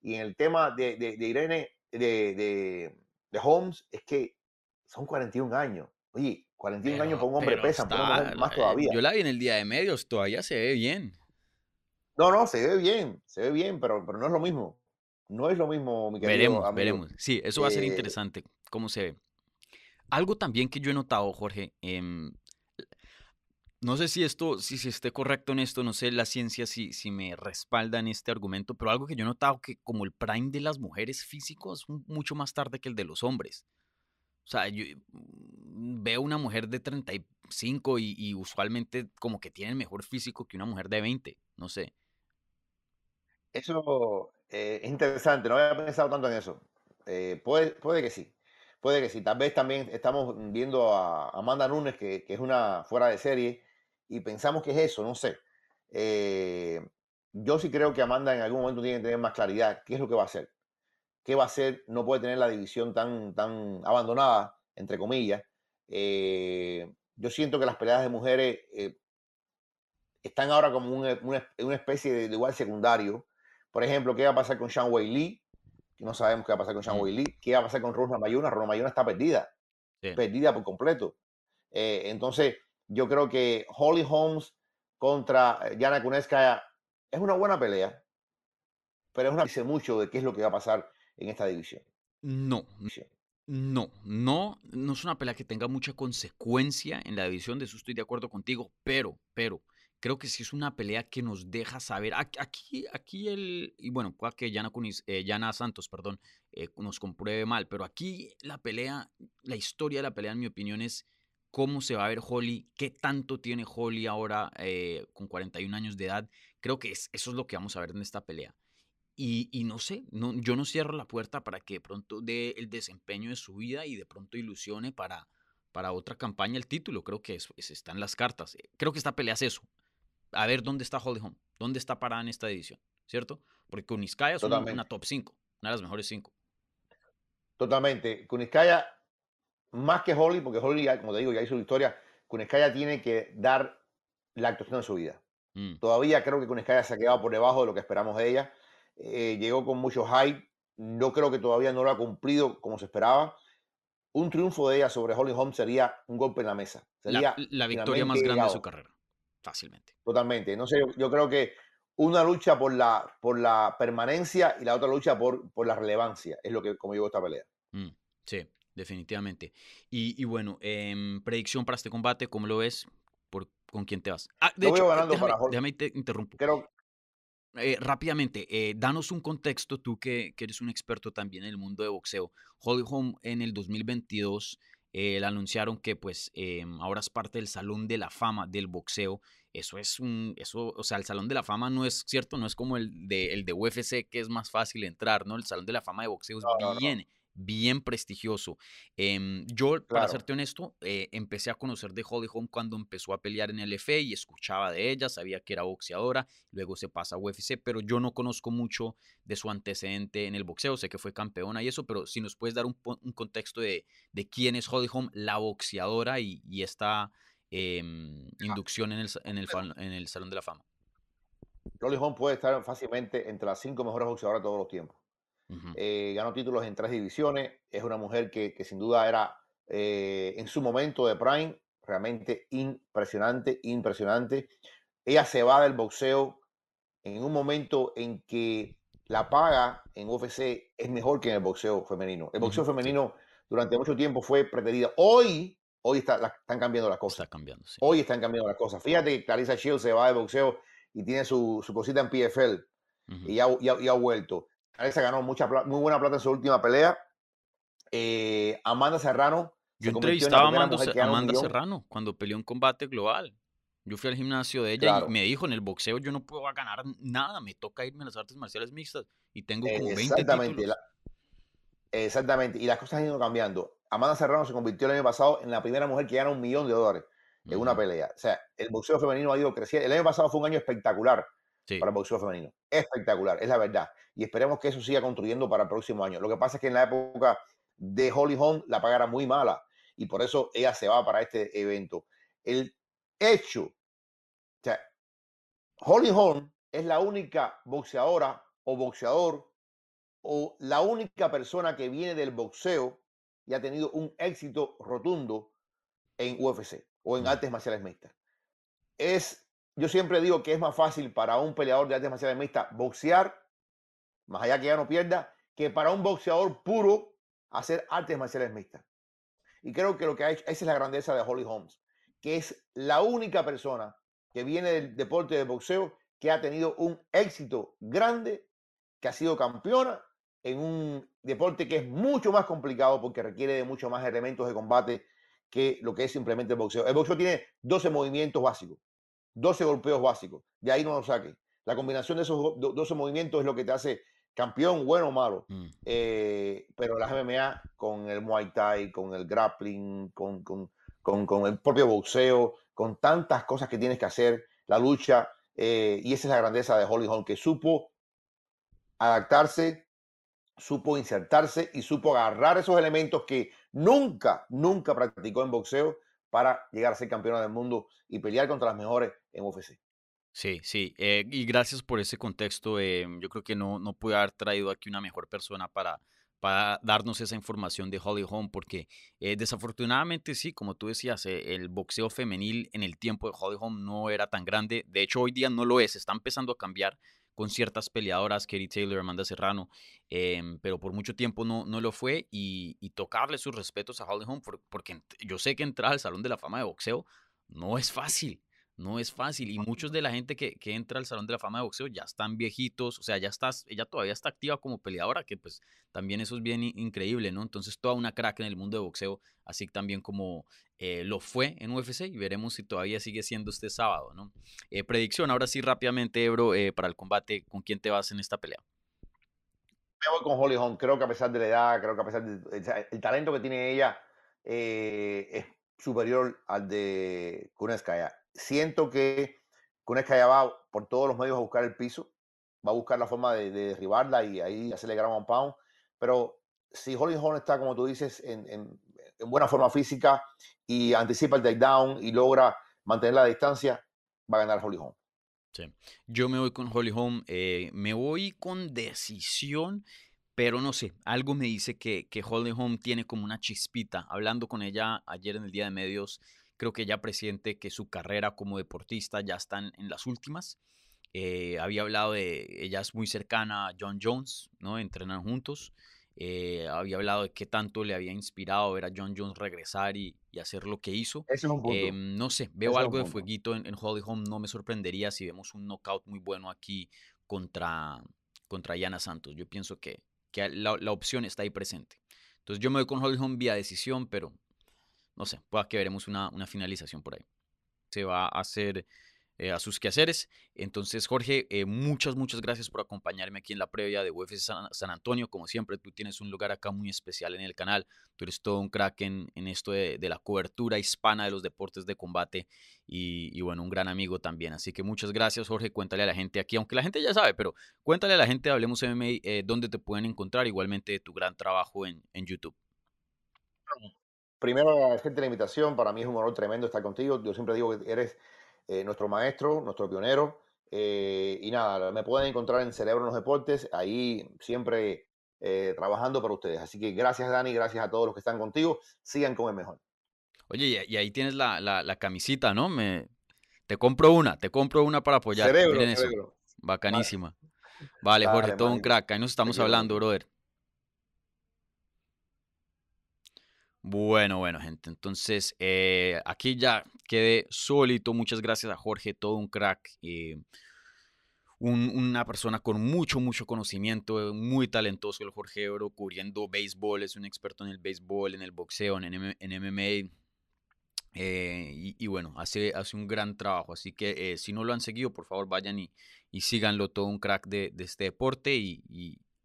Y en el tema de, Irene, de, de, Holmes, es que son 41 años. Oye, 41 años para un hombre pesa, más todavía. Yo la vi en el día de medios, todavía se ve bien. No, no, se ve bien, se ve bien, pero, pero no es lo mismo. No es lo mismo, mi querido Veremos, veremos. Sí, eso va a ser eh, interesante, cómo se ve. Algo también que yo he notado, Jorge, em, no sé si esto, si, si esté correcto en esto, no sé la ciencia si, si me respalda en este argumento, pero algo que yo he notado que como el prime de las mujeres físico mucho más tarde que el de los hombres. O sea, yo mm, veo una mujer de 35 y, y usualmente como que tienen mejor físico que una mujer de 20, no sé. Eso eh, es interesante, no había pensado tanto en eso. Eh, puede, puede que sí, puede que sí. Tal vez también estamos viendo a Amanda Nunes, que, que es una fuera de serie, y pensamos que es eso, no sé. Eh, yo sí creo que Amanda en algún momento tiene que tener más claridad qué es lo que va a hacer. ¿Qué va a hacer? No puede tener la división tan, tan abandonada, entre comillas. yo siento que las peleas de mujeres están ahora como una, una, especie de, igual secundario. Por ejemplo, ¿qué va a pasar con Sean Wei Lee? Que no sabemos qué va a pasar con Sean mm. Wei Lee. ¿Qué va a pasar con Rosna Mayuna? Rosna Mayuna está perdida. Perdida por completo. Eh, entonces, yo creo que Holly Holmes contra Yana Kunetskaya es una buena pelea, pero es una dice mucho de qué es lo que va a pasar en esta división. No. No, no, no es una pelea que tenga mucha consecuencia en la división, de eso estoy de acuerdo contigo, pero, pero, creo que sí es una pelea que nos deja saber. Aquí, aquí el, y bueno, puede que Yana, eh, Santos, perdón, eh, nos compruebe mal, pero aquí la pelea, la historia de la pelea, en mi opinión, es cómo se va a ver Holly, qué tanto tiene Holly ahora eh, con 41 años de edad. Creo que es, eso es lo que vamos a ver en esta pelea. Y, y no sé, no, yo no cierro la puerta para que de pronto dé el desempeño de su vida y de pronto ilusione para, para otra campaña el título. Creo que eso, está en las cartas. Creo que esta pelea es eso a ver dónde está Holly Holm, dónde está parada en esta edición, ¿cierto? Porque Kuniskaya es una, top 5, una de las mejores 5. Totalmente. Kuniskaya, más que Holly, porque Holly, como te digo, ya hizo su historia, Kuniskaya tiene que dar la actuación de su vida. Mm. Todavía creo que Kuniskaya se ha quedado por debajo de lo que esperamos de ella. Eh, llegó con mucho hype. Yo creo que todavía no lo ha cumplido como se esperaba. Un triunfo de ella sobre Holly Holm sería un golpe en la mesa. Sería la victoria más grande de su carrera fácilmente. Totalmente. No sé, yo, creo que una lucha por la, por la permanencia y la otra lucha por, por la relevancia. Es lo que como yo esta pelea. Mm, sí, definitivamente. Y, bueno, em, predicción para este combate, ¿cómo lo ves? ¿Por, ¿Con quién te vas? Ah, de hecho, déjame, déjame te interrumpo. Eh, rápidamente, eh, danos un contexto, tú que, que, eres un experto también en el mundo de boxeo. Holly Holm en el 2022 eh, anunciaron que pues em, ahora es parte del Salón de la Fama del boxeo. Eso es un, eso, o sea, el Salón de la Fama no es cierto, no es como el de, el de UFC que es más fácil entrar, ¿no? El Salón de la Fama de boxeo es bien, bien prestigioso. Em, yo, para serte honesto, eh, empecé a conocer de Holly Holm cuando empezó a pelear en el LFA y escuchaba de ella, sabía que era boxeadora, luego se pasa a UFC, pero yo no conozco mucho de su antecedente en el boxeo, sé que fue campeona y eso, pero si nos puedes dar un, contexto de, quién es Holly Holm, la boxeadora y, esta em, inducción en el, en, el, en el Salón de la Fama. Holly Holm puede estar fácilmente entre las cinco mejores boxeadoras de todos los tiempos. Eh, ganó títulos en tres divisiones. Es una mujer que, sin duda era eh, en su momento de prime realmente impresionante, impresionante. ella se va del boxeo en un momento en que la paga en UFC es mejor que en el boxeo femenino. El boxeo femenino durante mucho tiempo fue pretendido. Hoy, hoy está, están cambiando las cosas. cambiando, Hoy están cambiando las cosas. Fíjate que Clarissa Shields se va de boxeo y tiene su, su cosita en PFL y, ya, ha vuelto. Clarissa ganó mucha, muy buena plata en su última pelea. Eh, Amanda Serrano. Yo entrevistaba a Amanda, Amanda Serrano cuando peleó un combate global. Yo fui al gimnasio de ella y me dijo, en el boxeo yo no puedo ganar nada, me toca irme a las artes marciales mixtas y tengo como 20 Exactamente. exactamente, y las cosas han ido cambiando. Amanda Serrano se convirtió el año pasado en la primera mujer que gana un millón de dólares en una pelea. O sea, el boxeo femenino ha ido creciendo. El año pasado fue un año espectacular para el boxeo femenino. Espectacular, es la verdad. Y esperemos que eso siga construyendo para el próximo año. Lo que pasa es que en la época de Holly Holm la paga era muy mala y por eso ella se va para este evento. El hecho o sea, Holly Holm es la única boxeadora o boxeador o la única persona que viene del boxeo y ha tenido un éxito rotundo en UFC o en artes marciales mixtas. Es, yo siempre digo que es más fácil para un peleador de artes marciales mixtas boxear, más allá que ya no pierda, que para un boxeador puro hacer artes marciales mixtas. Y creo que lo que ha hecho, esa es la grandeza de Holly Holmes, que es la única persona que viene del deporte de boxeo, que ha tenido un éxito grande, que ha sido campeona en un deporte que es mucho más complicado porque requiere de mucho más elementos de combate que lo que es simplemente el boxeo. El boxeo tiene 12 movimientos básicos, 12 golpeos básicos, de ahí no lo saque. La combinación de esos 12 movimientos es lo que te hace campeón, bueno o malo. Mm. Eh, pero las MMA con el Muay Thai, con el grappling, con, con, con el propio boxeo, con tantas cosas que tienes que hacer, la lucha, eh, y esa es la grandeza de Holly Holm, que supo adaptarse, supo insertarse y supo agarrar esos elementos que nunca, nunca practicó en boxeo para llegar a ser campeona del mundo y pelear contra las mejores en UFC. Sí, sí, eh, y gracias por ese contexto. Eh, yo creo que no, no pude haber traído aquí una mejor persona para, para darnos esa información de Holly Holm, porque eh, desafortunadamente sí, como tú decías, el boxeo femenil en el tiempo de Holly Holm no era tan grande, de hecho hoy día no lo es, está empezando a cambiar con ciertas peleadoras, Katie Taylor, Amanda Serrano, em, pero por mucho tiempo no, no lo fue y, tocarle sus respetos a Holly Holm, porque yo sé que entrar al Salón de la Fama de Boxeo no es fácil, no es fácil. Y muchos de la gente que, entra al Salón de la Fama de Boxeo ya están viejitos, o sea, ya estás, ella todavía está activa como peleadora, que pues también eso es bien increíble, ¿no? Entonces, toda una crack en el mundo de boxeo, así también como eh, lo fue en UFC, y veremos si todavía sigue siendo este sábado, ¿no? Eh, predicción, ahora sí, rápidamente, Ebro, eh, para el combate, ¿con quién te vas en esta pelea? Me voy con Holly Holm, creo que a pesar de la edad, creo que a pesar del talento que tiene ella, es superior al de Kuneskaya siento que Kuneskaya va por todos los medios a buscar el piso, va a buscar la forma de, derribarla y ahí hacerle ground pound. Pero si Holly Holm está, como tú dices, en, buena forma física y anticipa el takedown y logra mantener la distancia, va a ganar Holly Holm. Sí. Yo me voy con Holly Holm, eh, me voy con decisión, pero no sé, algo me dice que, que Holly Holm tiene como una chispita. Hablando con ella ayer en el día de medios, Creo que ya presiente que su carrera como deportista ya está en las últimas. Eh, había hablado de, ella es muy cercana a John Jones, ¿no? Entrenan juntos. Eh, había hablado de qué tanto le había inspirado ver a John Jones regresar y, hacer lo que hizo. Em, no sé, veo algo de fueguito en, Holly Holm. No me sorprendería si vemos un knockout muy bueno aquí contra, contra Yana Santos. Yo pienso que, que la, la, opción está ahí presente. Entonces yo me voy con Holly Holm vía decisión, pero no sé, pueda que veremos una, finalización por ahí. Se va a hacer eh, a sus quehaceres. Entonces, Jorge, eh, muchas, muchas gracias por acompañarme aquí en la previa de UFC San, Antonio. Como siempre, tú tienes un lugar acá muy especial en el canal. Tú eres todo un crack en, esto de, la cobertura hispana de los deportes de combate y, bueno, un gran amigo también. Así que muchas gracias, Jorge. Cuéntale a la gente aquí, aunque la gente ya sabe, pero cuéntale a la gente de Hablemos MMA eh, dónde te pueden encontrar, igualmente tu gran trabajo en, en YouTube primero agradecerte la invitación. Para mí es un honor tremendo estar contigo. Yo siempre digo que eres eh, nuestro maestro, nuestro pionero. Eh, y nada, me pueden encontrar en Cerebro en los Deportes, ahí siempre eh, trabajando para ustedes. Así que gracias, Dani, gracias a todos los que están contigo. Sigan con el mejor. Oye, y ahí tienes la, la, camisita, ¿no? Me, Te compro una, te compro una para apoyar. Cerebro, Miren eso. cerebro. Bacanísima. Vale, Jorge, Dale, todo un crack. Ahí nos estamos hablando, brother. Bueno, bueno, gente. Entonces, eh, aquí ya quedé solito. Muchas gracias a Jorge, todo un crack. eh, un- una persona con mucho, mucho conocimiento, muy talentoso el Jorge Ebro, cubriendo béisbol, es un experto en el béisbol, en el boxeo, en, M- en MMA. eh, y, bueno, hace, hace un gran trabajo. Así que si no lo han seguido, por favor vayan y, y síganlo, todo un crack de, este deporte. Y-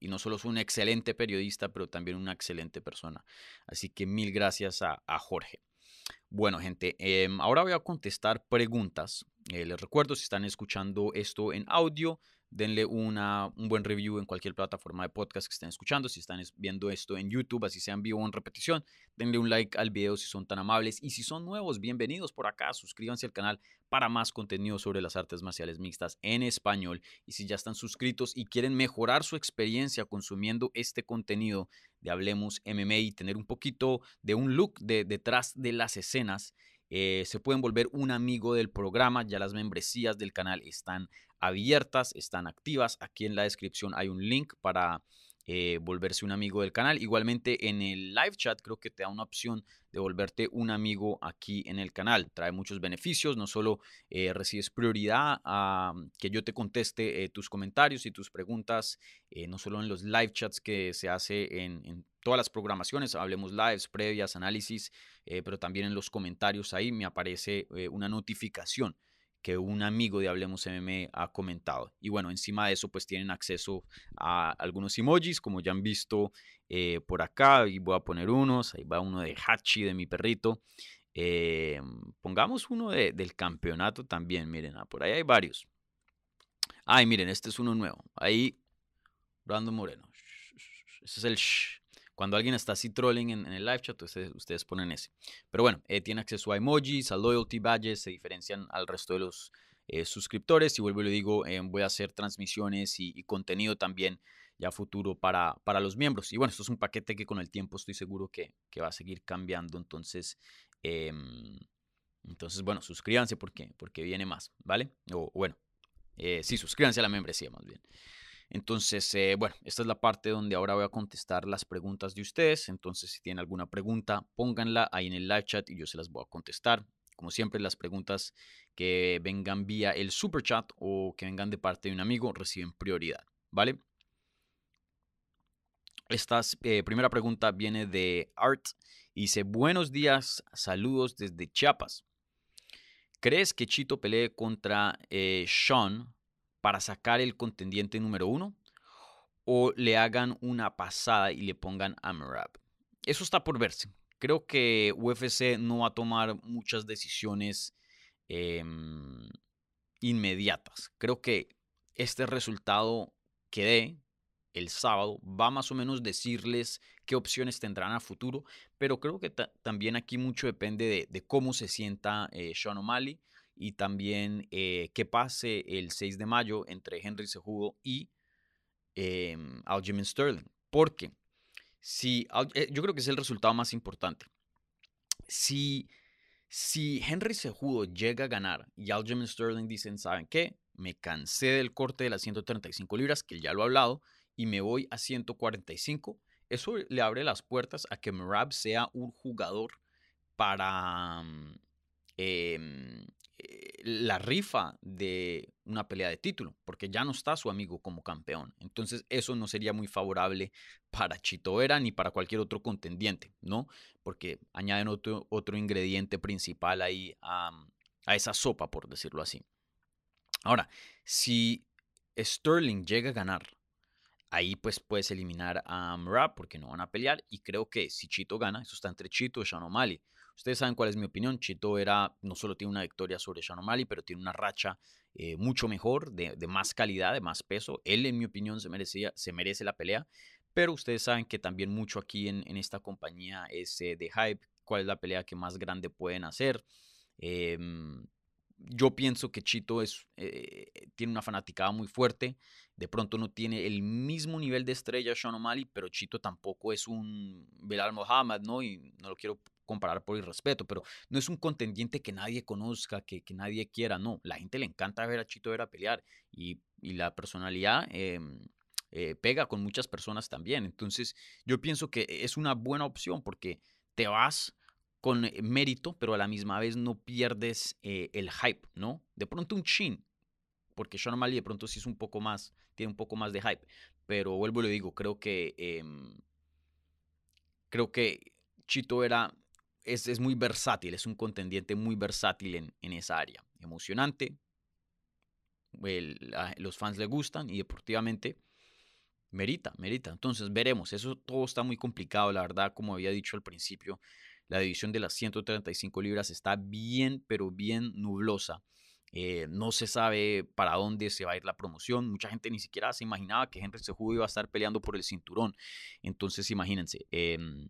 y no solo es un excelente periodista, pero también una excelente persona. Así que mil gracias a, Jorge. Bueno, gente, em, ahora voy a contestar preguntas. Eh, les recuerdo, si están escuchando esto en audio, denle una, un buen review en cualquier plataforma de podcast que estén escuchando. Si están es- viendo esto en YouTube, así sea en vivo o en repetición, denle un like al video si son tan amables. Y si son nuevos, bienvenidos por acá. Suscríbanse al canal para más contenido sobre las artes marciales mixtas en español. Y si ya están suscritos y quieren mejorar su experiencia consumiendo este contenido de Hablemos MMA y tener un poquito de un look de, detrás de las escenas, eh, se pueden volver un amigo del programa. Ya las membresías del canal están abiertas, están activas. Aquí en la descripción hay un link para eh, volverse un amigo del canal. Igualmente en el live chat creo que te da una opción de volverte un amigo aquí en el canal. Trae muchos beneficios, no solo eh, recibes prioridad a que yo te conteste eh, tus comentarios y tus preguntas, no solo en los live chats que se hace en, en todas las programaciones, hablemos lives, previas, análisis, pero también en los comentarios ahí me aparece una notificación que un amigo de Hablemos MM ha comentado. Y bueno, encima de eso, pues tienen acceso a algunos emojis, como ya han visto eh, por acá. Y voy a poner unos. Ahí va uno de Hachi, de mi perrito. Eh, pongamos uno de- del campeonato también. Miren, ah, por ahí hay varios. Ay, miren, este es uno nuevo. Ahí, Brandon Moreno. Ese es el shh. Cuando alguien está así trolling en, en el live chat, ustedes, ustedes ponen ese. Pero bueno, eh, tiene acceso a emojis, a loyalty badges, se diferencian al resto de los eh, suscriptores. Y vuelvo y le digo, eh, voy a hacer transmisiones y, y contenido también ya futuro para, para los miembros. Y bueno, esto es un paquete que con el tiempo estoy seguro que, que va a seguir cambiando. Entonces, em, entonces bueno, suscríbanse porque, porque viene más, ¿vale? O bueno, eh, sí, suscríbanse a la membresía más bien. Entonces, eh, bueno, esta es la parte donde ahora voy a contestar las preguntas de ustedes. Entonces, si tienen alguna pregunta, pónganla ahí en el live chat y yo se las voy a contestar. Como siempre, las preguntas que vengan vía el super chat o que vengan de parte de un amigo reciben prioridad, ¿vale? Esta eh, primera pregunta viene de Art y dice, buenos días, saludos desde Chiapas. ¿Crees que Chito pelee contra eh, Sean para sacar el contendiente número uno? ¿O le hagan una pasada y le pongan a Merab? Eso está por verse. Creo que UFC no va a tomar muchas decisiones eh, inmediatas. Creo que este resultado que dé el sábado va más o menos decirles qué opciones tendrán a futuro, pero creo que ta también aquí mucho depende de, de cómo se sienta eh, Sean O'Malley y también eh, qué pase el 6 de mayo entre Henry Cejudo y eh, Aljamain Sterling. Porque si, eh, yo creo que es el resultado más importante. Si, si Henry Cejudo llega a ganar y Aljamain Sterling dicen, ¿saben qué? Me cansé del corte de las 135 libras, que ya lo he hablado, y me voy a 145. Eso le abre las puertas a que Merab sea un jugador para eh, la rifa de una pelea de título, porque ya no está su amigo como campeón. Entonces eso no sería muy favorable para Chito Vera ni para cualquier otro contendiente, ¿no? Porque añaden otro, otro ingrediente principal ahí a, a esa sopa, por decirlo así. Ahora, si Sterling llega a ganar, ahí pues puedes eliminar a Murab porque no van a pelear. Y creo que si Chito gana, eso está entre Chito y Sean. Ustedes saben cuál es mi opinión. Chito era, no solo tiene una victoria sobre Sean O'Malley, pero tiene una racha eh, mucho mejor, de, de, más calidad, de más peso. Él, en mi opinión, se, merecía, se merece la pelea. Pero ustedes saben que también mucho aquí en, en esta compañía es eh, de hype. ¿Cuál es la pelea que más grande pueden hacer? Eh, yo pienso que Chito es, eh, tiene una fanaticada muy fuerte. De pronto no tiene el mismo nivel de estrella Sean O'Malley, pero Chito tampoco es un Belal Mohamed, ¿no? Y no lo quiero comparar por el respeto, pero no es un contendiente que nadie conozca, que, que nadie quiera, no. La gente le encanta ver a Chito Vera pelear y, y la personalidad em, eh, pega con muchas personas también. Entonces, yo pienso que es una buena opción porque te vas con eh, mérito, pero a la misma vez no pierdes eh, el hype, ¿no? De pronto un chin, porque Sean O'Malley de pronto sí es un poco más, tiene un poco más de hype, pero vuelvo y lo digo, creo que em, creo que Chito era es, es, muy versátil, es un contendiente muy versátil en, en esa área, emocionante, los fans le gustan y deportivamente merita, merita. Entonces veremos, eso todo está muy complicado, la verdad, como había dicho al principio, la división de las 135 libras está bien, pero bien nublosa. Eh, no se sabe para dónde se va a ir la promoción. Mucha gente ni siquiera se imaginaba que Henry Cejudo iba a estar peleando por el cinturón. Entonces, imagínense, em,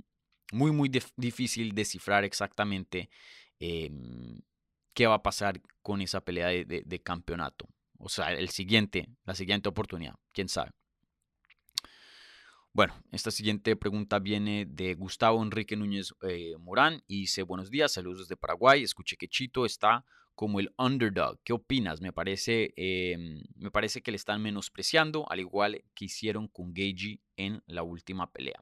muy, muy difícil descifrar exactamente em, qué va a pasar con esa pelea de campeonato. O sea, el siguiente, la siguiente oportunidad, quién sabe. Bueno, esta siguiente pregunta viene de Gustavo Enrique Núñez eh, Morán y dice, buenos días, saludos desde Paraguay, escuché que Chito está como el underdog. ¿Qué opinas? Me parece, em, me parece que le están menospreciando, al igual que hicieron con Gagey en la última pelea.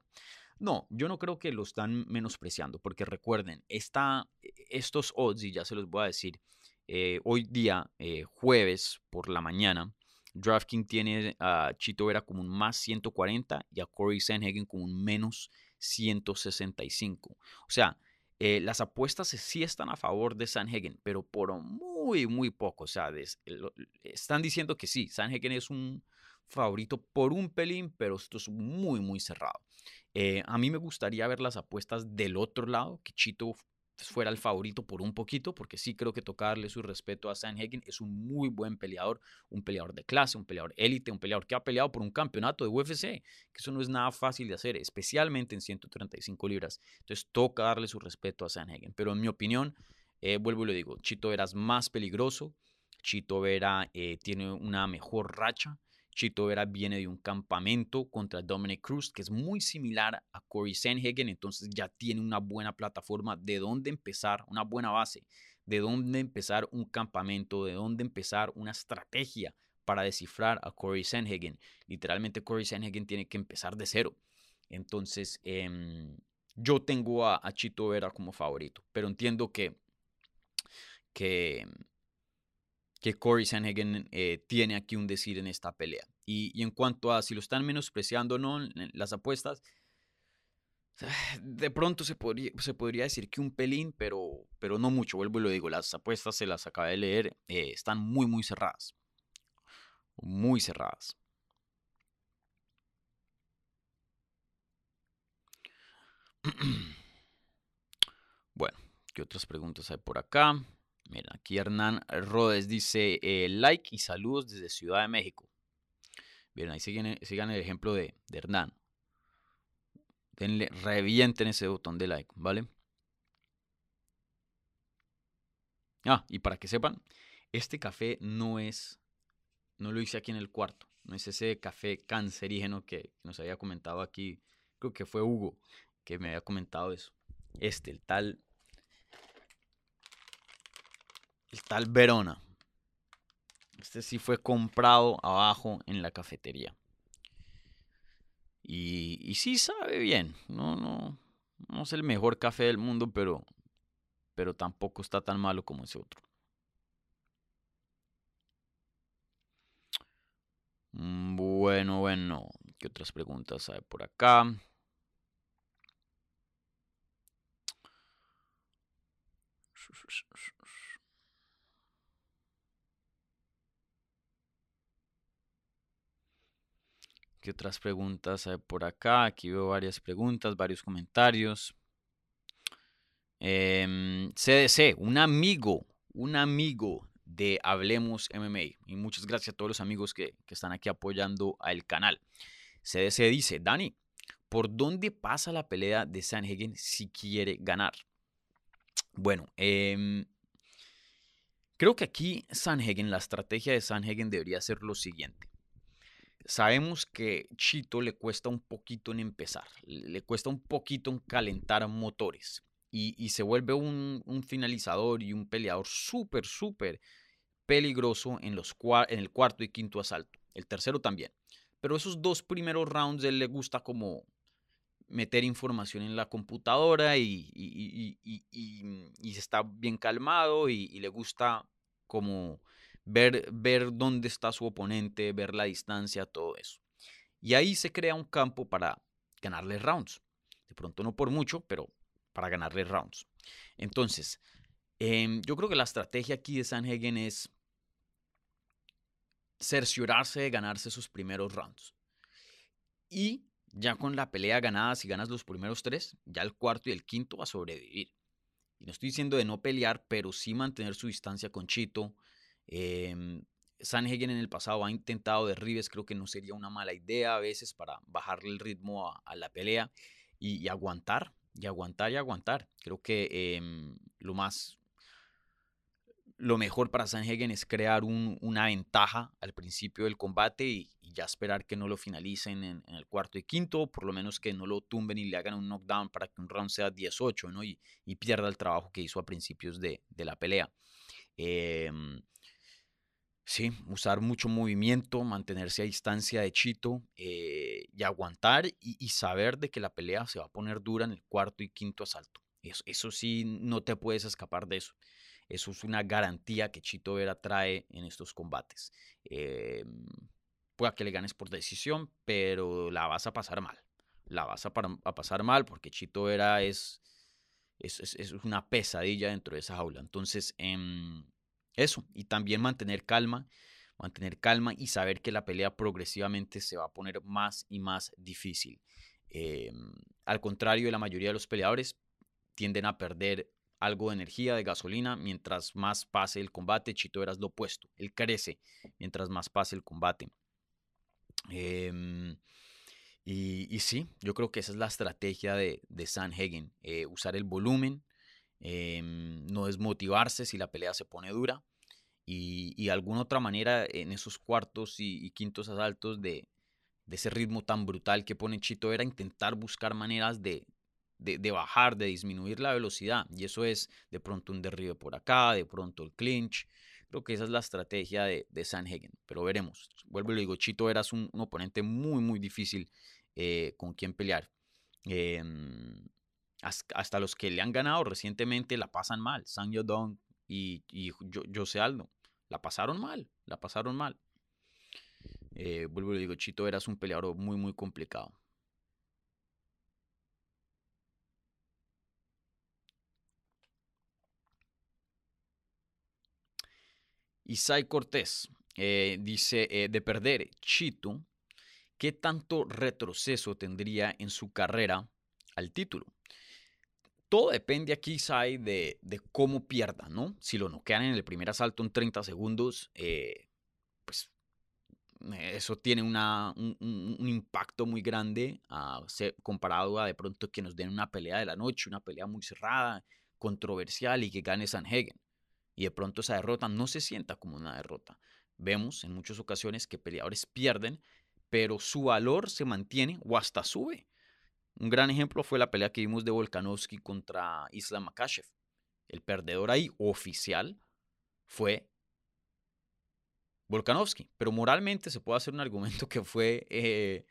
No, yo no creo que lo están menospreciando, porque recuerden, esta, estos odds, y ya se los voy a decir, eh, hoy día, eh, jueves por la mañana, DraftKings tiene a Chito Vera como un más 140 y a Corey Sanhagen como un menos 165. O sea, eh, las apuestas sí están a favor de Sanhagen, pero por muy, muy poco. O sea, están diciendo que sí, Sanhagen es un favorito por un pelín, pero esto es muy, muy cerrado. Eh, a mí me gustaría ver las apuestas del otro lado, que Chito fuera el favorito por un poquito, porque sí creo que tocarle su respeto a Sanhagen es un muy buen peleador, un peleador de clase, un peleador élite, un peleador que ha peleado por un campeonato de UFC, que eso no es nada fácil de hacer, especialmente en 135 libras. Entonces toca darle su respeto a Sanhagen, pero en mi opinión, eh, vuelvo y lo digo, Chito Vera más peligroso, Chito Vera eh, tiene una mejor racha, Chito Vera viene de un campamento contra Dominic Cruz, que es muy similar a Corey Sanhagen, entonces ya tiene una buena plataforma de dónde empezar, una buena base, de dónde empezar un campamento, de dónde empezar una estrategia para descifrar a Corey Sanhagen. Literalmente Corey Sanhagen tiene que empezar de cero. Entonces, em, yo tengo a, a, Chito Vera como favorito, pero entiendo que, que que Corey Sanhagen eh, tiene aquí un decir en esta pelea. Y, en cuanto a si lo están menospreciando o no, las apuestas, de pronto se podría, decir que un pelín, pero, pero no mucho. Vuelvo y lo digo, las apuestas se las acabé de leer, eh, están muy, muy cerradas. Muy cerradas. Bueno, ¿qué otras preguntas hay por acá? Mira, aquí Hernán Rodes dice eh, like y saludos desde Ciudad de México. Bien, ahí siguen, sigan el ejemplo de, Hernán. Denle, revienten ese botón de like, ¿vale? Ah, y para que sepan, este café no es, no lo hice aquí en el cuarto. No es ese café cancerígeno que nos había comentado aquí. Creo que fue Hugo que me había comentado eso. Este, el tal el tal Verona. Este sí fue comprado abajo en la cafetería. Y, y sí sabe bien. No, no, no es el mejor café del mundo, pero, pero tampoco está tan malo como ese otro. Mm, bueno, bueno. ¿Qué otras preguntas hay por acá? ¿Qué otras preguntas hay por acá? Aquí veo varias preguntas, varios comentarios. CDC, em, un amigo, un amigo de Hablemos MMA. Y muchas gracias a todos los amigos que, están aquí apoyando al canal. CDC dice, Dani, ¿por dónde pasa la pelea de Sanhagen si quiere ganar? Bueno, em, creo que aquí Sanhagen, la estrategia de Sanhagen debería ser lo siguiente. Sabemos que Chito le cuesta un poquito en empezar, le cuesta un poquito en calentar motores. y, se vuelve un, finalizador y un peleador súper, súper peligroso en, el cuarto y quinto asalto. El tercero también. Pero esos dos primeros rounds él le gusta como meter información en la computadora y, está bien calmado y, le gusta como ver, ver dónde está su oponente, ver la distancia, todo eso. Y ahí se crea un campo para ganarle rounds. De pronto no por mucho, pero para ganarle rounds. Entonces, em, yo creo que la estrategia aquí de Sanhagen es cerciorarse de ganarse sus primeros rounds. Y ya con la pelea ganada, si ganas los primeros tres, ya el cuarto y el quinto va a sobrevivir. Y no estoy diciendo de no pelear, pero sí mantener su distancia con Chito. Eh, Sanhagen en el pasado ha intentado derribes, creo que no sería una mala idea a veces para bajarle el ritmo a, la pelea y, aguantar, y aguantar y aguantar. Creo que em, lo más lo mejor para Sanhagen es crear una ventaja al principio del combate y, ya esperar que no lo finalicen en, el cuarto y quinto, por lo menos que no lo tumben y le hagan un knockdown para que un round sea 18 ¿no? y, pierda el trabajo que hizo a principios de, la pelea. Em, sí, usar mucho movimiento, mantenerse a distancia de Chito eh, y aguantar y, saber de que la pelea se va a poner dura en el cuarto y quinto asalto. Eso, sí, no te puedes escapar de eso. Eso es una garantía que Chito Vera trae en estos combates. Eh, pueda que le ganes por decisión, pero la vas a pasar mal. La vas a, pasar mal porque Chito Vera es, es, una pesadilla dentro de esa jaula. Entonces, em, eso. Y también mantener calma, mantener calma y saber que la pelea progresivamente se va a poner más y más difícil. Em, al contrario de la mayoría de los peleadores, tienden a perder algo de energía, de gasolina, mientras más pase el combate. Chito Eras lo opuesto, él crece mientras más pase el combate. Em, y, sí, yo creo que esa es la estrategia de, de Sanhagen, eh, usar el volumen, em, no desmotivarse si la pelea se pone dura y, y de alguna otra manera en esos cuartos y, quintos asaltos de, ese ritmo tan brutal que pone Chito era intentar buscar maneras de, de, bajar, de disminuir la velocidad. Y eso es de pronto un derribe por acá, de pronto el clinch. Creo que esa es la estrategia de, de Sanhagen, pero veremos. Vuelvo y le digo, Chito eras un, oponente muy, muy difícil eh, con quien pelear. Em, hasta, los que le han ganado recientemente la pasan mal. San Yodong y, y José Aldo. La pasaron mal, la pasaron mal. Eh, vuelvo y digo, Chito eras un peleador muy, muy complicado. Isai Cortés eh, dice, eh, de perder Chito, ¿qué tanto retroceso tendría en su carrera al título? Todo depende aquí, Isai, de, cómo pierda, ¿no? Si lo noquean en el primer asalto en 30 segundos, eh, pues eso tiene un, impacto muy grande comparado a de pronto que nos den una pelea de la noche, una pelea muy cerrada, controversial y que gane Sanhagen y de pronto esa derrota no se sienta como una derrota. Vemos en muchas ocasiones que peleadores pierden, pero su valor se mantiene o hasta sube. Un gran ejemplo fue la pelea que vimos de Volkanovski contra Islam Makashev. El perdedor ahí oficial fue Volkanovski, pero moralmente se puede hacer un argumento que fue eh,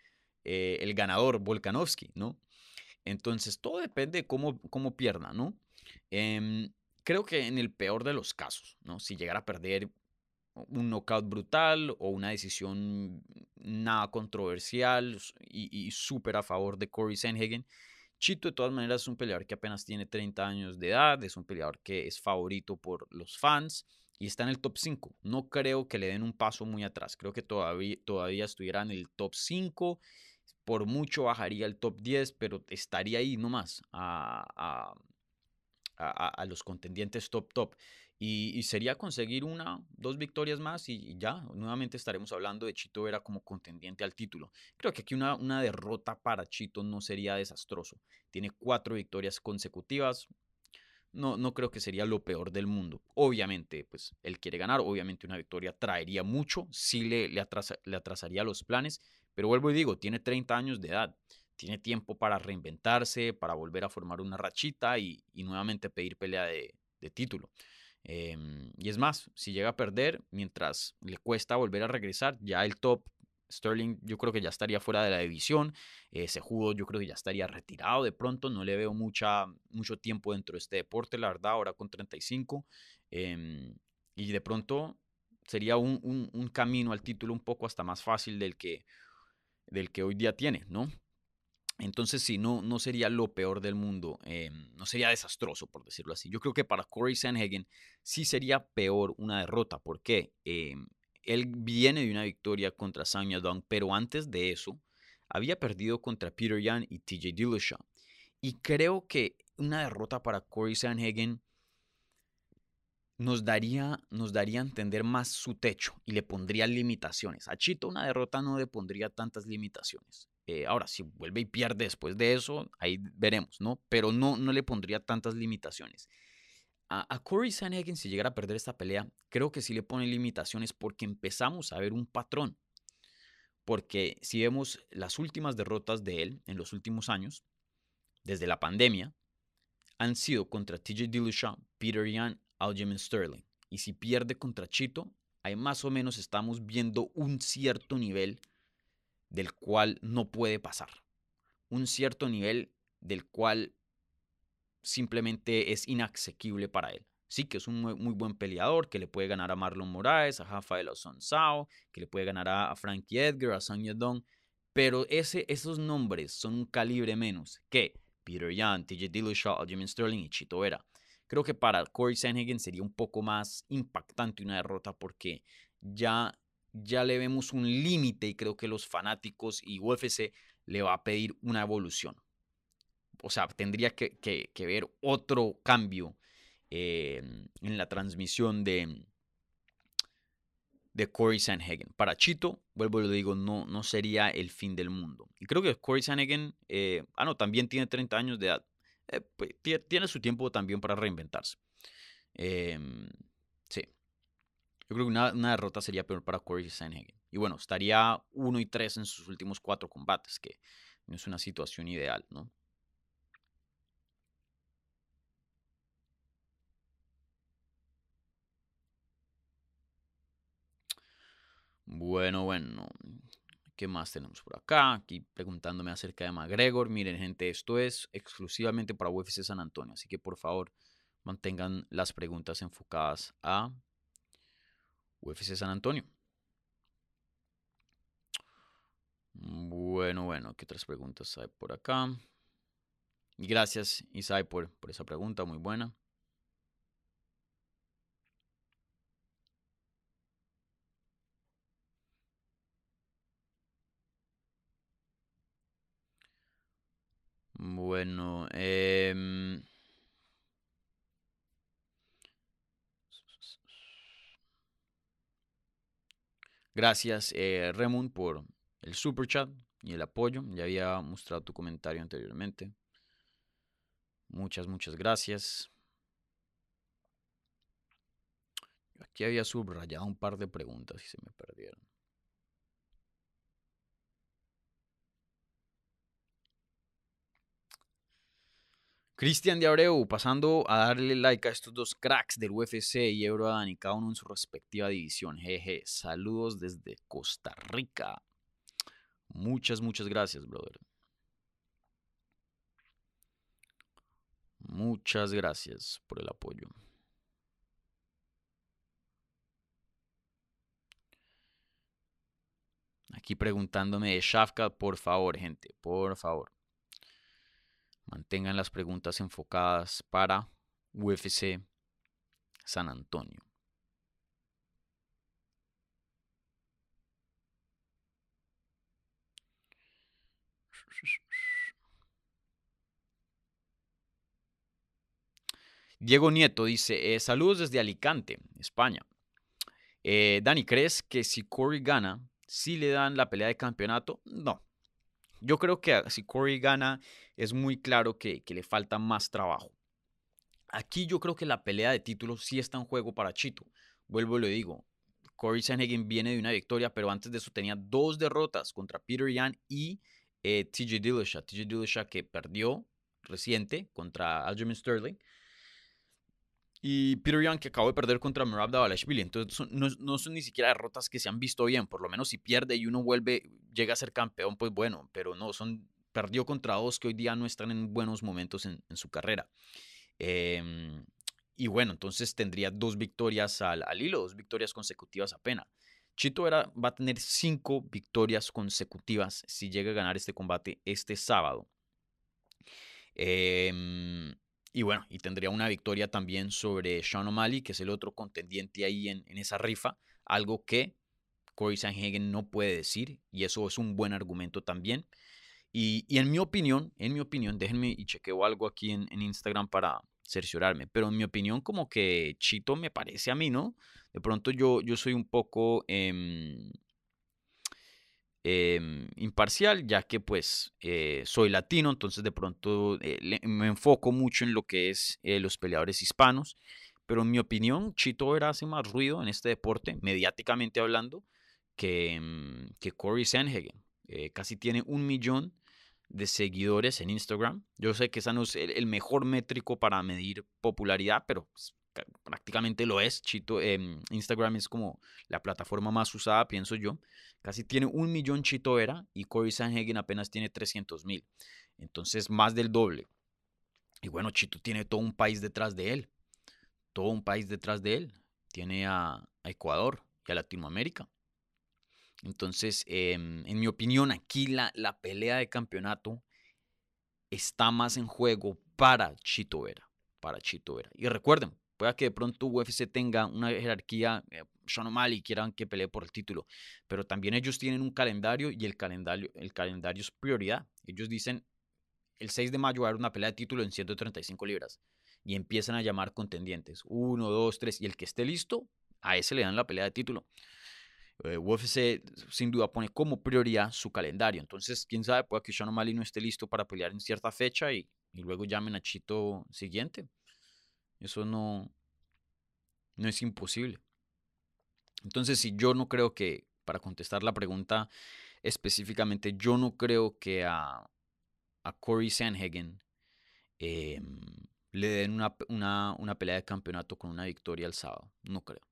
eh, el ganador Volkanovski, ¿no? Entonces todo depende de cómo, cómo pierda, ¿no? Em, creo que en el peor de los casos, ¿no? Si llegara a perder un knockout brutal o una decisión nada controversial y, súper a favor de Corey Sanhagen. Chito de todas maneras es un peleador que apenas tiene 30 años de edad, es un peleador que es favorito por los fans y está en el top 5. No creo que le den un paso muy atrás, creo que todavía, todavía estuviera en el top 5, por mucho bajaría el top 10, pero estaría ahí nomás a, a, los contendientes top top. Y, sería conseguir una, dos victorias más y, ya, nuevamente estaremos hablando de Chito Vera como contendiente al título. Creo que aquí una, una derrota para Chito no sería desastroso. Tiene cuatro victorias consecutivas. No, no creo que sería lo peor del mundo. Obviamente, pues él quiere ganar. Obviamente una victoria traería mucho. Sí le, le, le atrasaría los planes. Pero vuelvo y digo, tiene 30 años de edad tiene tiempo para reinventarse, para volver a formar una rachita y, nuevamente pedir pelea de, título. Em, y es más, si llega a perder, mientras le cuesta volver a regresar, ya el top Sterling yo creo que ya estaría fuera de la división. Ese judo yo creo que ya estaría retirado de pronto. No le veo mucha, mucho tiempo dentro de este deporte, la verdad, ahora con 35. Em, y de pronto sería un, un, camino al título un poco hasta más fácil del que, del que hoy día tiene, ¿no? Entonces, sí, no, no sería lo peor del mundo, em, no sería desastroso, por decirlo así. Yo creo que para Corey Sanhagen sí sería peor una derrota. ¿Por qué? Em, él viene de una victoria contra Sang Yadong, pero antes de eso había perdido contra Peter Yan y TJ Dillashaw. Y creo que una derrota para Corey Sanhagen nos daría, nos daría a entender más su techo y le pondría limitaciones. A Chito una derrota no le pondría tantas limitaciones. Eh, ahora, si vuelve y pierde después de eso, ahí veremos, ¿no? Pero no, no le pondría tantas limitaciones. A, a Corey Sanhagen, si llegara a perder esta pelea, creo que sí le pone limitaciones porque empezamos a ver un patrón. Porque si vemos las últimas derrotas de él en los últimos años, desde la pandemia, han sido contra TJ Dillashaw, Peter Yan Aljamain Sterling. Y si pierde contra Chito, ahí más o menos estamos viendo un cierto nivel del cual no puede pasar. Un cierto nivel del cual simplemente es inaccesible para él. Sí, que es un muy, buen peleador, que le puede ganar a Marlon Moraes, a Rafael Sao, que le puede ganar a, Frankie Edgar, a Sang Yadong, pero ese, esos nombres son un calibre menos que Peter Yan, TJ Dillashaw, Aljamain Sterling y Chito Vera. Creo que para Corey Sanhagen sería un poco más impactante una derrota porque ya, ya le vemos un límite y creo que los fanáticos y UFC le va a pedir una evolución. O sea, tendría que, ver otro cambio eh, en la transmisión de, de Corey Sanhagen. Para Chito, vuelvo y lo digo, no, no sería el fin del mundo. Y creo que Corey Sanhagen, eh, ah, no, también tiene 30 años de edad. Eh, pues, tiene su tiempo también para reinventarse. Em, sí. Yo creo que una, derrota sería peor para Corey Sanhagen. Y bueno, estaría 1 y 3 en sus últimos cuatro combates, que no es una situación ideal, ¿no? Bueno, bueno. ¿Qué más tenemos por acá? Aquí preguntándome acerca de McGregor. Miren, gente, esto es exclusivamente para UFC San Antonio. Así que por favor, mantengan las preguntas enfocadas a UFC San Antonio. Bueno, bueno, ¿qué otras preguntas hay por acá? Gracias, Isai, por, por esa pregunta, muy buena. Bueno, em, gracias eh, Remund por el super chat y el apoyo. Ya había mostrado tu comentario anteriormente. Muchas, muchas gracias. Aquí había subrayado un par de preguntas y se me perdieron. Cristian de Abreu, pasando a darle like a estos dos cracks del UFC y Eurodan cada uno en su respectiva división. Jeje, saludos desde Costa Rica. Muchas, muchas gracias, brother. Muchas gracias por el apoyo. Aquí preguntándome de Shafka, por favor, gente, por favor. Mantengan las preguntas enfocadas para UFC San Antonio. Diego Nieto dice, eh, saludos desde Alicante, España. Eh, Dani, ¿crees que si Corey gana, sí le dan la pelea de campeonato? No. Yo creo que si Corey gana, es muy claro que, le falta más trabajo. Aquí yo creo que la pelea de títulos sí está en juego para Chito. Vuelvo y le digo, Corey Sanhagen viene de una victoria, pero antes de eso tenía dos derrotas contra Peter Yan y eh, TJ Dillashaw. TJ Dillashaw que perdió reciente contra Aljamain Sterling. Y Peter Young que acabó de perder contra Merab Davalashvili. Entonces no, no, son ni siquiera derrotas que se han visto bien. Por lo menos si pierde y uno vuelve, llega a ser campeón, pues bueno. Pero no, son perdió contra dos que hoy día no están en buenos momentos en, su carrera. Eh, y bueno, entonces tendría dos victorias al, hilo, dos victorias consecutivas apenas. Chito Vera va a tener cinco victorias consecutivas si llega a ganar este combate este sábado. Eh, y bueno, y tendría una victoria también sobre Sean O'Malley, que es el otro contendiente ahí en, en esa rifa, algo que Corey Sanhagen no puede decir, y eso es un buen argumento también. Y, en mi opinión, en mi opinión, déjenme y chequeo algo aquí en, en, Instagram para cerciorarme, pero en mi opinión como que Chito me parece a mí, ¿no? De pronto yo, yo soy un poco eh, eh, imparcial, ya que pues eh, soy latino, entonces de pronto eh, me enfoco mucho en lo que es eh, los peleadores hispanos, pero en mi opinión Chito Vera hace más ruido en este deporte, mediáticamente hablando, que, mm, que Corey Sanhagen. Casi tiene un millón de seguidores en Instagram. Yo sé que ese no es el, mejor métrico para medir popularidad, pero pues, prácticamente lo es. Chito, eh, Instagram es como la plataforma más usada, pienso yo. Casi tiene un millón Chito Vera y Corey Sanhagen apenas tiene 300 mil. Entonces, más del doble. Y bueno, Chito tiene todo un país detrás de él. Todo un país detrás de él. Tiene a Ecuador y a Latinoamérica. Entonces, eh, en mi opinión, aquí la, la, pelea de campeonato está más en juego para Chito Vera. Para Chito Vera. Y recuerden, pueda que de pronto UFC tenga una jerarquía, eh, Sean O'Malley quieran que pelee por el título, pero también ellos tienen un calendario y el calendario, el calendario es prioridad. Ellos dicen, el 6 de mayo va a haber una pelea de título en 135 libras y empiezan a llamar contendientes, uno, dos, tres, y el que esté listo, a ese le dan la pelea de título. Eh, UFC sin duda pone como prioridad su calendario. Entonces, quién sabe, puede que Sean O'Malley no esté listo para pelear en cierta fecha y, luego llamen a Chito siguiente. Eso no, no es imposible. Entonces, si yo no creo que, para contestar la pregunta específicamente, yo no creo que a, a Corey Sanhagen eh, le den una, una, una pelea de campeonato con una victoria el sábado. No creo.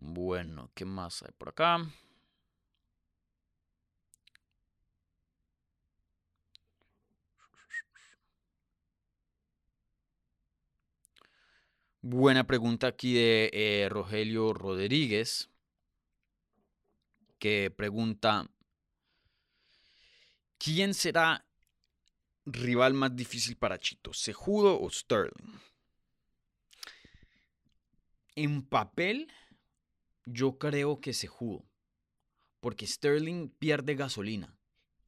Bueno, ¿qué más hay por acá? Buena pregunta aquí de eh, Rogelio Rodríguez, que pregunta, ¿quién será rival más difícil para Chito, Sejudo o Sterling? En papel, yo creo que Sejudo, porque Sterling pierde gasolina.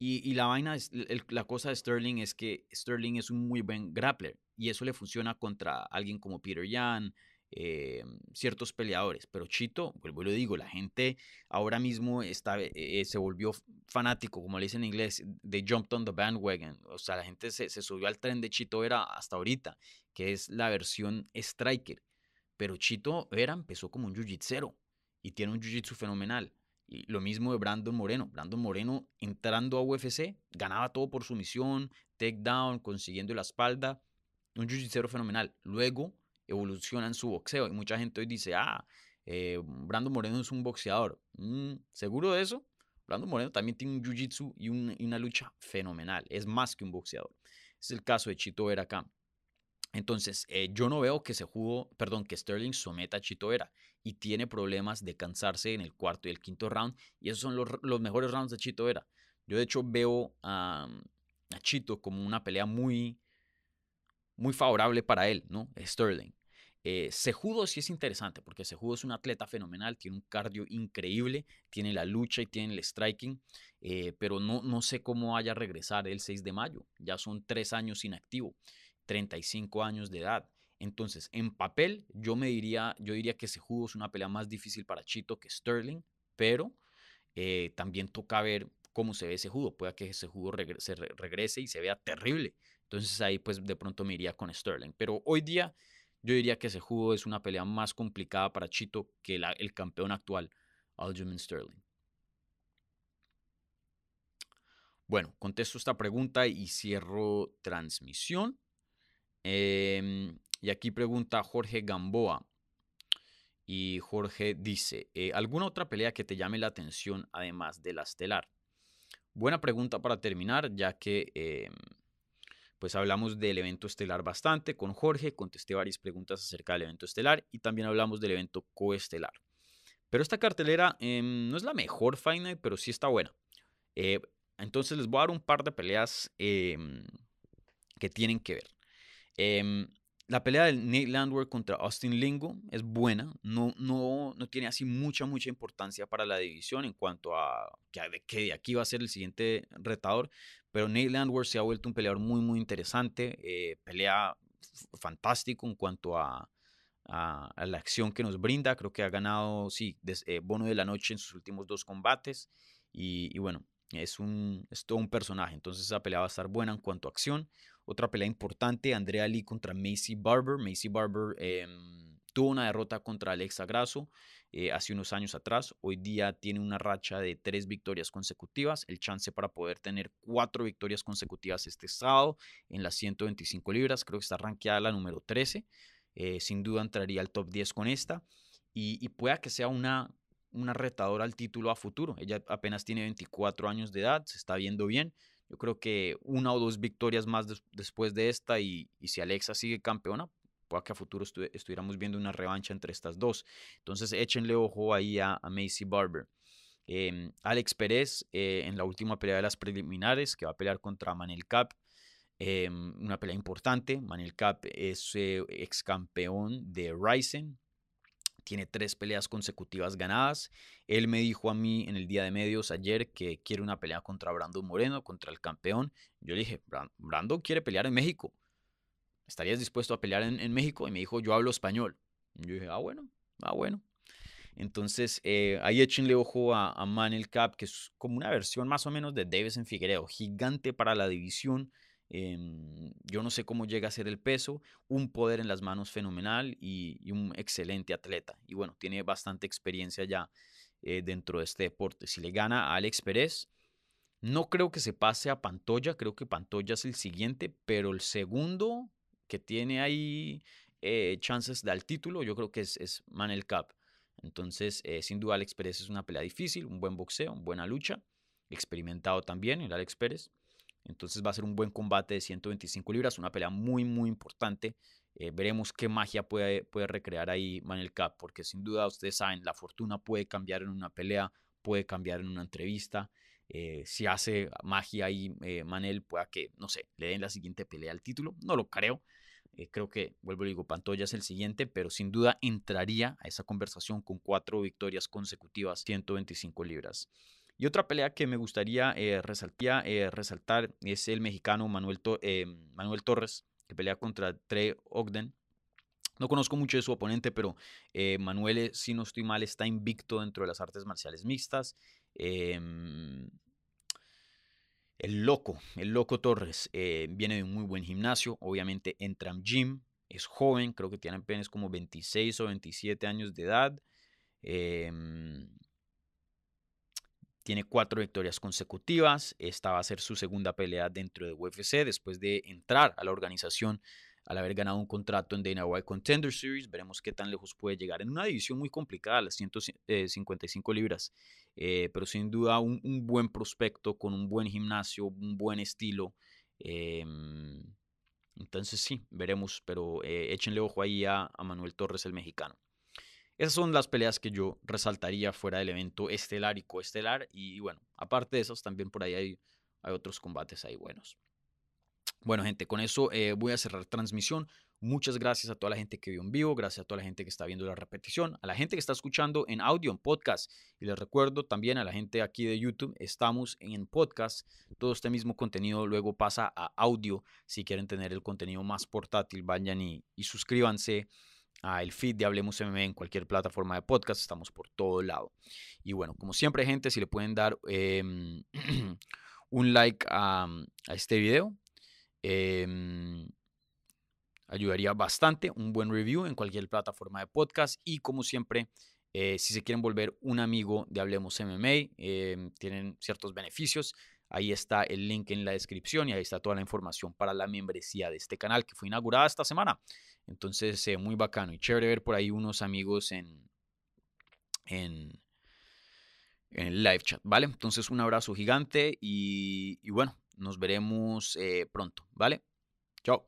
Y, la vaina, es, la cosa de Sterling es que Sterling es un muy buen grappler y eso le funciona contra alguien como Peter Yan, eh, ciertos peleadores. Pero Chito, vuelvo y lo digo, la gente ahora mismo está, eh, se volvió fanático, como le dicen en inglés, de jumped on the bandwagon. O sea, la gente se, se subió al tren de Chito Vera hasta ahorita, que es la versión striker. Pero Chito Vera empezó como un jiu-jitsu y tiene un jiu-jitsu fenomenal. Y lo mismo de Brandon Moreno. Brandon Moreno entrando a UFC, ganaba todo por sumisión, takedown, consiguiendo la espalda. Un jiu fenomenal. Luego evoluciona en su boxeo. Y mucha gente hoy dice, ah, eh, Brandon Moreno es un boxeador. Mm, ¿Seguro de eso? Brandon Moreno también tiene un jiu-jitsu y, una lucha fenomenal. Es más que un boxeador. Es el caso de Chito Vera acá. Entonces, eh, yo no veo que se jugó, perdón, que Sterling someta a Chito Vera y tiene problemas de cansarse en el cuarto y el quinto round. Y esos son los, mejores rounds de Chito Vera. Yo, de hecho, veo a, a, Chito como una pelea muy, muy favorable para él, ¿no? Sterling. Eh, Sejudo sí es interesante porque Sejudo es un atleta fenomenal, tiene un cardio increíble, tiene la lucha y tiene el striking, eh, pero no, no sé cómo vaya a regresar el 6 de mayo. Ya son tres años inactivo. 35 años de edad. Entonces, en papel, yo me diría, yo diría que Sejudo es una pelea más difícil para Chito que Sterling, pero eh, también toca ver cómo se ve ese judo. Puede que ese judo se re regrese y se vea terrible. Entonces ahí pues de pronto me iría con Sterling. Pero hoy día Yo diría que ese juego es una pelea más complicada para Chito que el campeón actual, Aljamain Sterling. Bueno, contesto esta pregunta y cierro transmisión. Em, y aquí pregunta Jorge Gamboa. Y Jorge dice, eh, ¿alguna otra pelea que te llame la atención además de la estelar? Buena pregunta para terminar, ya que em, pues hablamos del evento estelar bastante con Jorge, contesté varias preguntas acerca del evento estelar y también hablamos del evento coestelar. Pero esta cartelera em, no es la mejor Fight pero sí está buena. Eh, entonces les voy a dar un par de peleas em, que tienen que ver. La pelea de Nate Landwehr contra Austin Lingo es buena, no, no, no tiene así mucha, mucha importancia para la división en cuanto a que, de aquí va a ser el siguiente retador, pero Nate Landwehr se ha vuelto un peleador muy, muy interesante, eh, pelea fantástico en cuanto a, a, la acción que nos brinda, creo que ha ganado, sí, eh, bono de la noche en sus últimos dos combates y, y bueno, es, un, es todo un personaje, entonces esa pelea va a estar buena en cuanto a acción. Otra pelea importante, Andrea Lee contra Macy Barber. Macy Barber em, tuvo una derrota contra Alexa Grasso eh, hace unos años atrás. Hoy día tiene una racha de tres victorias consecutivas. El chance para poder tener cuatro victorias consecutivas este sábado en las 125 libras. Creo que está rankeada la número 13. Eh, sin duda entraría al top 10 con esta. Y, y pueda que sea una, una retadora al título a futuro. Ella apenas tiene 24 años de edad, se está viendo bien. Yo creo que una o dos victorias más después de esta y, si Alexa sigue campeona, pueda que a futuro estuviéramos viendo una revancha entre estas dos. Entonces échenle ojo ahí a, Macy Barber. Em, Alex Pérez eh, en la última pelea de las preliminares que va a pelear contra Manel Cap. Em, una pelea importante. Manel Cap es eh, ex campeón de Ryzen, tiene tres peleas consecutivas ganadas. Él me dijo a mí en el día de medios ayer que quiere una pelea contra Brandon Moreno, contra el campeón. Yo le dije, Brandon quiere pelear en México. ¿Estarías dispuesto a pelear en, México? Y me dijo, yo hablo español. yo dije, ah, bueno, ah, bueno. Entonces, eh, ahí échenle ojo a, a Manel Cap, que es como una versión más o menos de en Figueredo, gigante para la división. Em, yo no sé cómo llega a ser el peso, un poder en las manos fenomenal y, un excelente atleta. Y bueno, tiene bastante experiencia ya eh, dentro de este deporte. Si le gana a Alex Pérez, no creo que se pase a Pantoya, creo que Pantoya es el siguiente, pero el segundo que tiene ahí eh, chances de al título, yo creo que es, es Manel Cap. Entonces, eh, sin duda, Alex Pérez es una pelea difícil, un buen boxeo, una buena lucha, experimentado también el Alex Pérez. Entonces va a ser un buen combate de 125 libras, una pelea muy, muy importante. Eh, veremos qué magia puede, puede recrear ahí Manel Cap, porque sin duda ustedes saben, la fortuna puede cambiar en una pelea, puede cambiar en una entrevista. Eh, si hace magia ahí eh, Manel, pueda que, no sé, le den la siguiente pelea al título. No lo creo. creo que, vuelvo y digo, Pantoya es el siguiente, pero sin duda entraría a esa conversación con cuatro victorias consecutivas, 125 libras. Y otra pelea que me gustaría eh, resaltar, eh, resaltar, es el mexicano Manuel, eh, Manuel Torres, que pelea contra Trey Ogden. No conozco mucho de su oponente, pero Manuel, si no estoy mal, está invicto dentro de las artes marciales mixtas. Em, el loco, el loco Torres, viene de un muy buen gimnasio. Obviamente en gym, es joven, creo que tiene apenas como 26 o 27 años de edad. Tiene cuatro victorias consecutivas. Esta va a ser su segunda pelea dentro de UFC después de entrar a la organización al haber ganado un contrato en Dana White Contender Series. Veremos qué tan lejos puede llegar en una división muy complicada, las 155 libras. Eh, pero sin duda un, buen prospecto con un buen gimnasio, un buen estilo. Em, entonces sí, veremos, pero eh, échenle ojo ahí a Manuel Torres, el mexicano. Esas son las peleas que yo resaltaría fuera del evento estelar y coestelar. Y bueno, aparte de esos, también por ahí hay, otros combates ahí buenos. Bueno, gente, con eso eh, voy a cerrar transmisión. Muchas gracias a toda la gente que vio en vivo, gracias a toda la gente que está viendo la repetición, a la gente que está escuchando en audio, en podcast. Y les recuerdo también a la gente aquí de YouTube, estamos en podcast. Todo este mismo contenido luego pasa a audio. Si quieren tener el contenido más portátil, vayan y suscríbanse el feed de Hablemos MMA en cualquier plataforma de podcast. Estamos por todo lado. Y bueno, como siempre, gente, si le pueden dar em, un like a, este video. Em, ayudaría bastante. Un buen review en cualquier plataforma de podcast y como siempre, eh, si se quieren volver un amigo de Hablemos MMA, em, tienen ciertos beneficios. Ahí está el link en la descripción y ahí está toda la información para la membresía de este canal que fue inaugurada esta semana. Entonces, eh, muy bacano y chévere ver por ahí unos amigos en, en, el live chat, ¿vale? Entonces, un abrazo gigante y, y bueno, nos veremos eh, pronto, ¿vale? Chao.